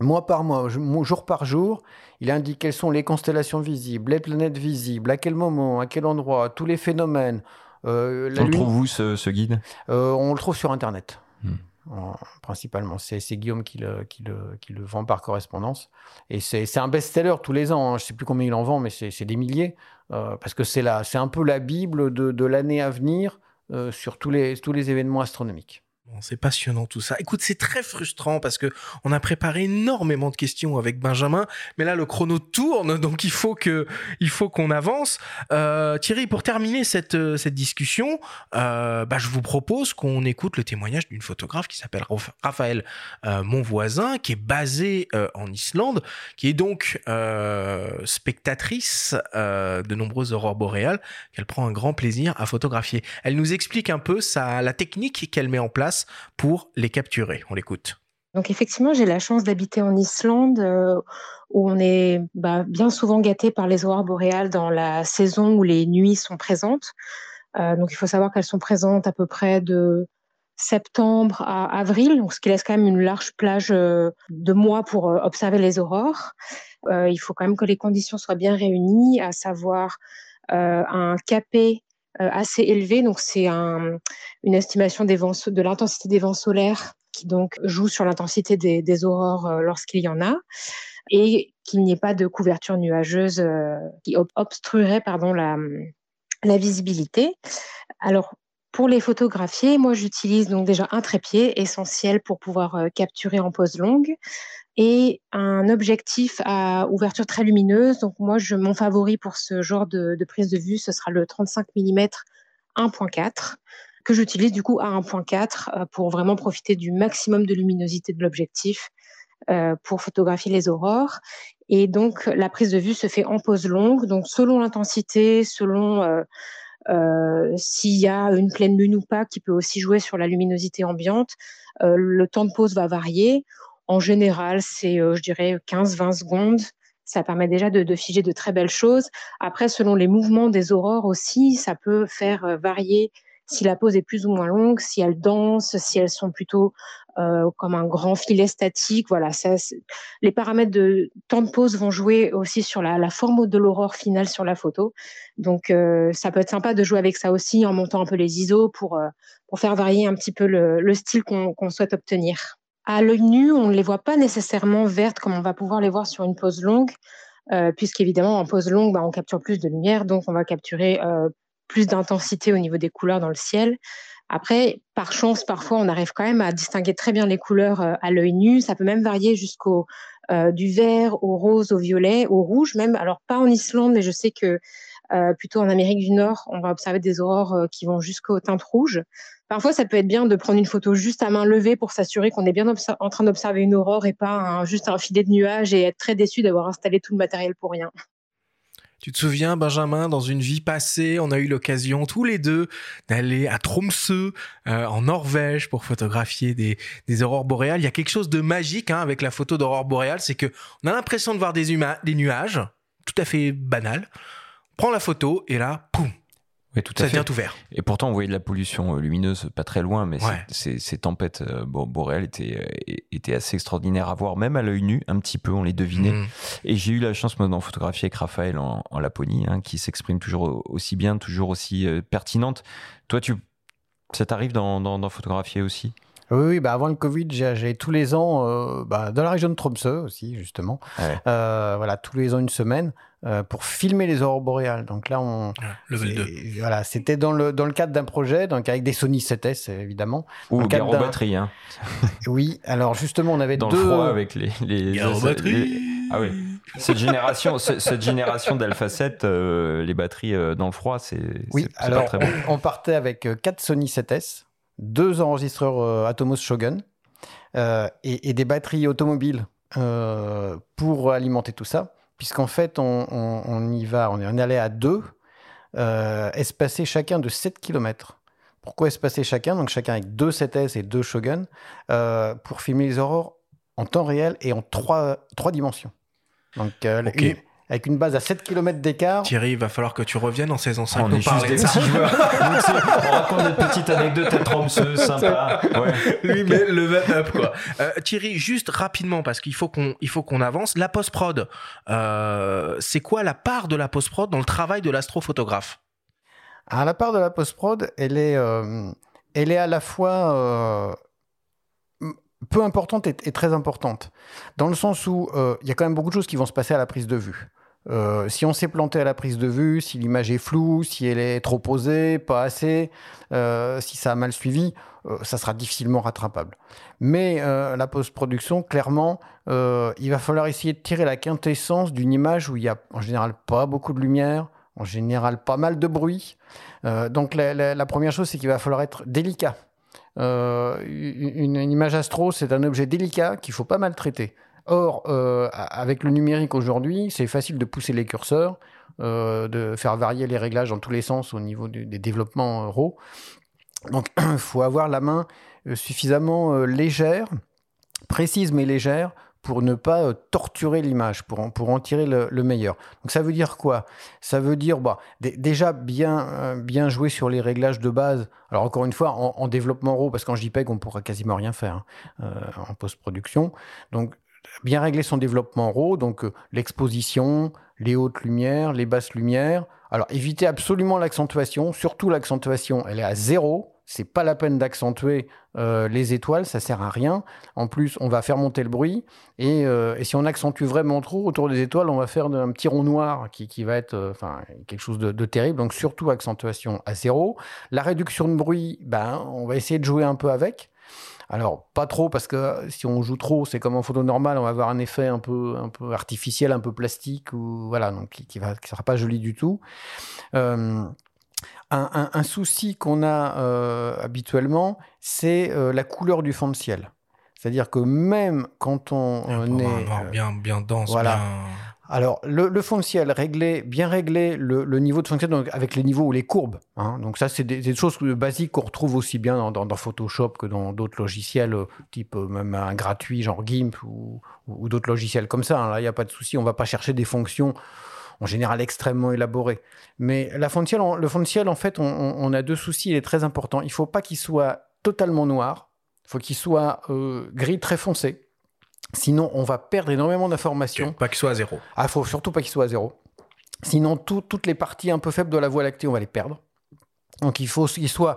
mois par mois, jour par jour, il indique quelles sont les constellations visibles, les planètes visibles, à quel moment, à quel endroit, tous les phénomènes. Euh, on le trouve où ce, guide euh, On le trouve sur Internet. Hmm. principalement, c'est Guillaume qui le, qui, le, qui le, vend par correspondance. Et c'est un best-seller tous les ans. Hein. Je ne sais plus combien il en vend, mais c'est des milliers. Euh, parce que c'est un peu la Bible de, de l'année à venir sur tous les, tous les événements astronomiques c'est passionnant tout ça. Écoute, c'est très frustrant parce que on a préparé énormément de questions avec Benjamin, mais là le chrono tourne, donc il faut que faut qu'on avance. Euh, Thierry, pour terminer cette euh, cette discussion, euh, bah, je vous propose qu'on écoute le témoignage d'une photographe qui s'appelle Raphaël mon voisin, qui est basée en Islande, qui est donc spectatrice de nombreuses aurores boréales, qu'elle prend un grand plaisir à photographier. Elle nous explique un peu sa la technique qu'elle met en place pour les capturer. On l'écoute. Donc effectivement, j'ai la chance d'habiter en Islande, euh, où on est bah, bien souvent gâté par les aurores boréales dans la saison où les nuits sont présentes. Euh, donc il faut savoir qu'elles sont présentes à peu près de septembre à avril, donc ce qui laisse quand même une large plage euh, de mois pour observer les aurores. il faut quand même que les conditions soient bien réunies, à savoir un capé assez élevé. Donc c'est une estimation des vents, de l'intensité des vents solaires qui donc joue sur l'intensité des, aurores euh, lorsqu'il y en a et qu'il n'y ait pas de couverture nuageuse euh, qui obstruerait pardon, la, la visibilité. Alors, pour les photographier, moi j'utilise donc déjà un trépied essentiel pour pouvoir capturer en pose longue et un objectif à ouverture très lumineuse. Donc moi, je, mon favori pour ce genre de, prise de vue, ce sera le 35 mm 1.4 que j'utilise du coup à 1.4 euh, pour vraiment profiter du maximum de luminosité de l'objectif euh, pour photographier les aurores. Et donc la prise de vue se fait en pause longue, donc selon l'intensité, selon euh, s'il y a une pleine lune ou pas, qui peut aussi jouer sur la luminosité ambiante, le temps de pause va varier. En général, c'est, euh, je dirais, 15-20 secondes. Ça permet déjà de, figer de très belles choses. Après, selon les mouvements des aurores aussi, ça peut faire euh, varier si la pause est plus ou moins longue, si elles dansent, si elles sont plutôt euh, comme un grand filet statique. Voilà, ça, les paramètres de temps de pause vont jouer aussi sur la, forme de l'aurore finale sur la photo. Donc, ça peut être sympa de jouer avec ça aussi en montant un peu les ISO pour, pour faire varier un petit peu le, style qu'on souhaite obtenir. À l'œil nu, on ne les voit pas nécessairement vertes comme on va pouvoir les voir sur une pose longue, euh, puisqu'évidemment, en pose longue, bah, on capture plus de lumière, donc on va capturer euh, plus d'intensité au niveau des couleurs dans le ciel. Après, par chance, parfois, on arrive quand même à distinguer très bien les couleurs euh, à l'œil nu. Ça peut même varier jusqu'au du vert au rose, au violet, au rouge même. Alors pas en Islande, mais je sais que plutôt en Amérique du Nord, on va observer des aurores qui vont jusqu'aux teintes rouges. Parfois, ça peut être bien de prendre une photo juste à main levée pour s'assurer qu'on est bien en train d'observer une aurore et pas juste un filet de nuages et être très déçu d'avoir installé tout le matériel pour rien. Tu te souviens, Benjamin, dans une vie passée, on a eu l'occasion tous les deux d'aller à Tromsø, euh, en Norvège, pour photographier des, aurores boréales. Il y a quelque chose de magique hein, avec la photo d'aurore boréale, c'est que on a l'impression de voir des, des nuages, tout à fait banal. On prend la photo et là, poum, tout ça devient tout vert. Et pourtant, on voyait de la pollution euh, lumineuse pas très loin, mais ces, tempêtes euh, boréales étaient, euh, étaient assez extraordinaires à voir, même à l'œil nu, un petit peu, on les devinait. Mhm. Et j'ai eu la chance, moi, d'en photographier avec Raphaël en, Laponie, hein, qui s'exprime toujours aussi bien, toujours aussi pertinente. Toi, tu, ça t'arrive d'en photographier aussi? Oui, oui, bah avant le Covid, j'ai- j'allais tous les ans euh, bah, dans la région de Tromsø aussi, justement. Ouais. Euh, voilà, tous les ans une semaine euh, pour filmer les aurores boréales. Donc là, on. Level 2. c'est- Voilà, c'était dans le, dans le cadre d'un projet, donc avec des Sony 7S, évidemment. Ou batteries, hein. Oui, alors justement, on avait Dans deux. le froid avec les. les. Ah oui. Cette génération, ce- cette génération d'Alpha 7, euh, les batteries euh, dans le froid, c'est Oui, alors pas très bon. on, partait avec euh, quatre Sony 7S, deux enregistreurs euh, Atomos Shogun euh, et, et des batteries automobiles euh, pour alimenter tout ça, puisqu'en fait on, on- on y va, on est allé à deux, espacés chacun de 7 km. Pourquoi espacer chacun? Donc chacun avec deux 7S et deux Shogun pour filmer les aurores en temps réel et en trois, trois dimensions. Donc euh. Avec une base à 7 km d'écart. Thierry, il va falloir que tu reviennes en saison 5 On juste parler de ça. joueurs. Donc, on raconte des petites anecdotes à Tromsø, sympa. Ouais. Lui met le level up quoi. Euh, Thierry, juste rapidement parce qu'il faut qu'on il faut qu'on avance. La post prod, euh, c'est quoi la part de la post prod dans le travail de l'astrophotographe? À la part de la post-prod, elle est, euh, elle est à la fois euh, peu importante et, et très importante. Dans le sens où euh, il y a quand même beaucoup de choses qui vont se passer à la prise de vue. Euh, si on s'est planté à la prise de vue, si l'image est floue, si elle est trop posée, pas assez, euh, si ça a mal suivi, euh, ça sera difficilement rattrapable. Mais la post-production, clairement, il va falloir essayer de tirer la quintessence d'une image où il y a en général pas beaucoup de lumière, en général pas mal de bruit. Donc la, première chose, c'est qu'il va falloir être délicat. Une, une image astro, c'est un objet délicat qu'il faut pas maltraiter. Or, euh, avec le numérique aujourd'hui, c'est facile de pousser les curseurs, euh, de faire varier les réglages dans tous les sens au niveau des développements euh, RAW. Donc, il faut avoir la main suffisamment légère, précise mais légère, pour ne pas torturer l'image, pour en, pour en tirer le, le meilleur. Donc ça veut dire quoi? Ça veut dire bah, dé- déjà bien, bien jouer sur les réglages de base. Alors encore une fois, en, en développement RAW, parce qu'en JPEG, on pourra quasiment rien faire hein, en post-production. Donc bien régler son développement RAW, donc euh, l'exposition, les hautes lumières, les basses lumières. Alors éviter absolument l'accentuation, surtout l'accentuation, elle est à zéro. C'est pas la peine d'accentuer euh, les étoiles, ça sert à rien. En plus, on va faire monter le bruit. Et, euh, et si on accentue vraiment trop autour des étoiles, on va faire un petit rond noir qui, va être quelque chose de, de terrible. Donc surtout accentuation à zéro. La réduction de bruit, ben, on va essayer de jouer un peu avec. Alors, pas trop, parce que si on joue trop, c'est comme en photo normale, on va avoir un effet un peu, un peu artificiel, un peu plastique, ou voilà, donc qui, qui va, qui sera pas joli du tout. Euh, un, un- un souci qu'on a euh, habituellement, c'est euh, la couleur du fond de ciel. C'est-à-dire que même quand on, Un on est... euh, bien, bien dense, voilà. bien- alors, le, le fond de ciel, régler, bien régler le, niveau de fond de ciel donc avec les niveaux ou les courbes. hein. Donc ça, c'est des, choses basiques qu'on retrouve aussi bien dans, Photoshop que dans d'autres logiciels, euh, type euh, même un gratuit, genre GIMP ou, d'autres logiciels comme ça. hein. Là, il n'y a pas de souci. On va pas chercher des fonctions en général extrêmement élaborées. Mais la fond de ciel, on- le fond de ciel, en fait, on, a deux soucis. Il est très important. Il faut pas qu'il soit totalement noir. Il faut qu'il soit euh, gris très foncé. Sinon, on va perdre énormément d'informations. Pas qu'il soit à zéro. Ah, faut surtout pas qu'il soit à zéro. Sinon, tout- toutes les parties un peu faibles de la Voie lactée, on va les perdre. Donc, il faut qu'il soit,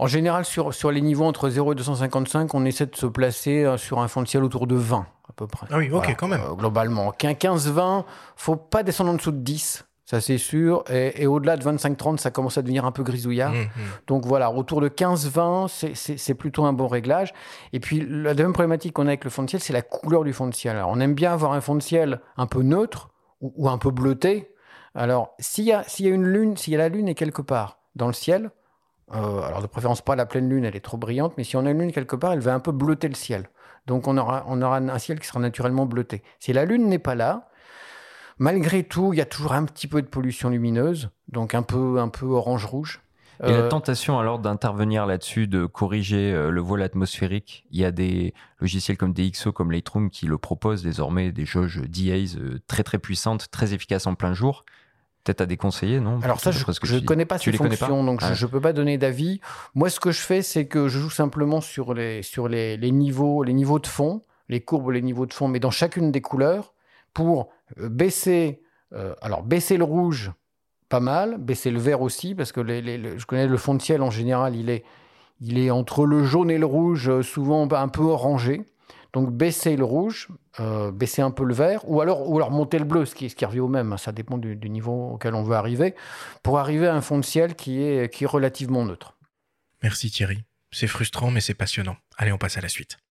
en général, sur, sur les niveaux entre 0 et 255, on essaie de se placer euh, sur un fond de ciel autour de 20, à peu près. Ah oui, ok, quand même. Euh, globalement, 15-20, faut pas descendre en dessous de 10, ça c'est sûr. Et, et au-delà de 25-30, ça commence à devenir un peu grisouillard. Hum, hum. Donc voilà, autour de 15-20, c'est- plutôt un bon réglage. Et puis la deuxième problématique qu'on a avec le fond de ciel, c'est la couleur du fond de ciel. Alors, on aime bien avoir un fond de ciel un peu neutre ou, ou un peu bleuté. Alors s'il y, y a une lune, s'il y a la lune est quelque part dans le ciel, euh, alors de préférence pas la pleine lune, elle est trop brillante, mais si on a une lune quelque part, elle va un peu bleuter le ciel. Donc on aura, on aura un ciel qui sera naturellement bleuté. Si la lune n'est pas là, malgré tout, il y a toujours un petit peu de pollution lumineuse, donc un peu, un peu orange-rouge. Et la Euh, tentation alors d'intervenir là-dessus, de corriger euh, le voile atmosphérique, il y a des logiciels comme DxO, comme Lightroom qui le proposent désormais, des jauges DAs euh, très très puissantes, très efficaces en plein jour. Peut-être à déconseiller, non? Alors ça, je ne connais pas tu ces fonctions, donc je ne peux pas donner d'avis. Moi, ce que je fais, c'est que je joue simplement sur les, sur les, les niveaux, les niveaux de fond, les courbes, les niveaux de fond, mais dans chacune des couleurs, pour euh, baisser, euh, alors baisser le rouge, pas mal, baisser le vert aussi, parce que je connais le fond de ciel en général, il est, il est entre le jaune et le rouge, souvent un peu orangé. Donc baisser le rouge, baisser un peu le vert, ou alors, ou alors monter le bleu, ce qui, ce qui revient au même, hein. ça dépend du, du, niveau auquel on veut arriver, pour arriver à un fond de ciel qui est, qui est relativement neutre. Merci Thierry. C'est frustrant, mais c'est passionnant. Allez, on passe à la suite.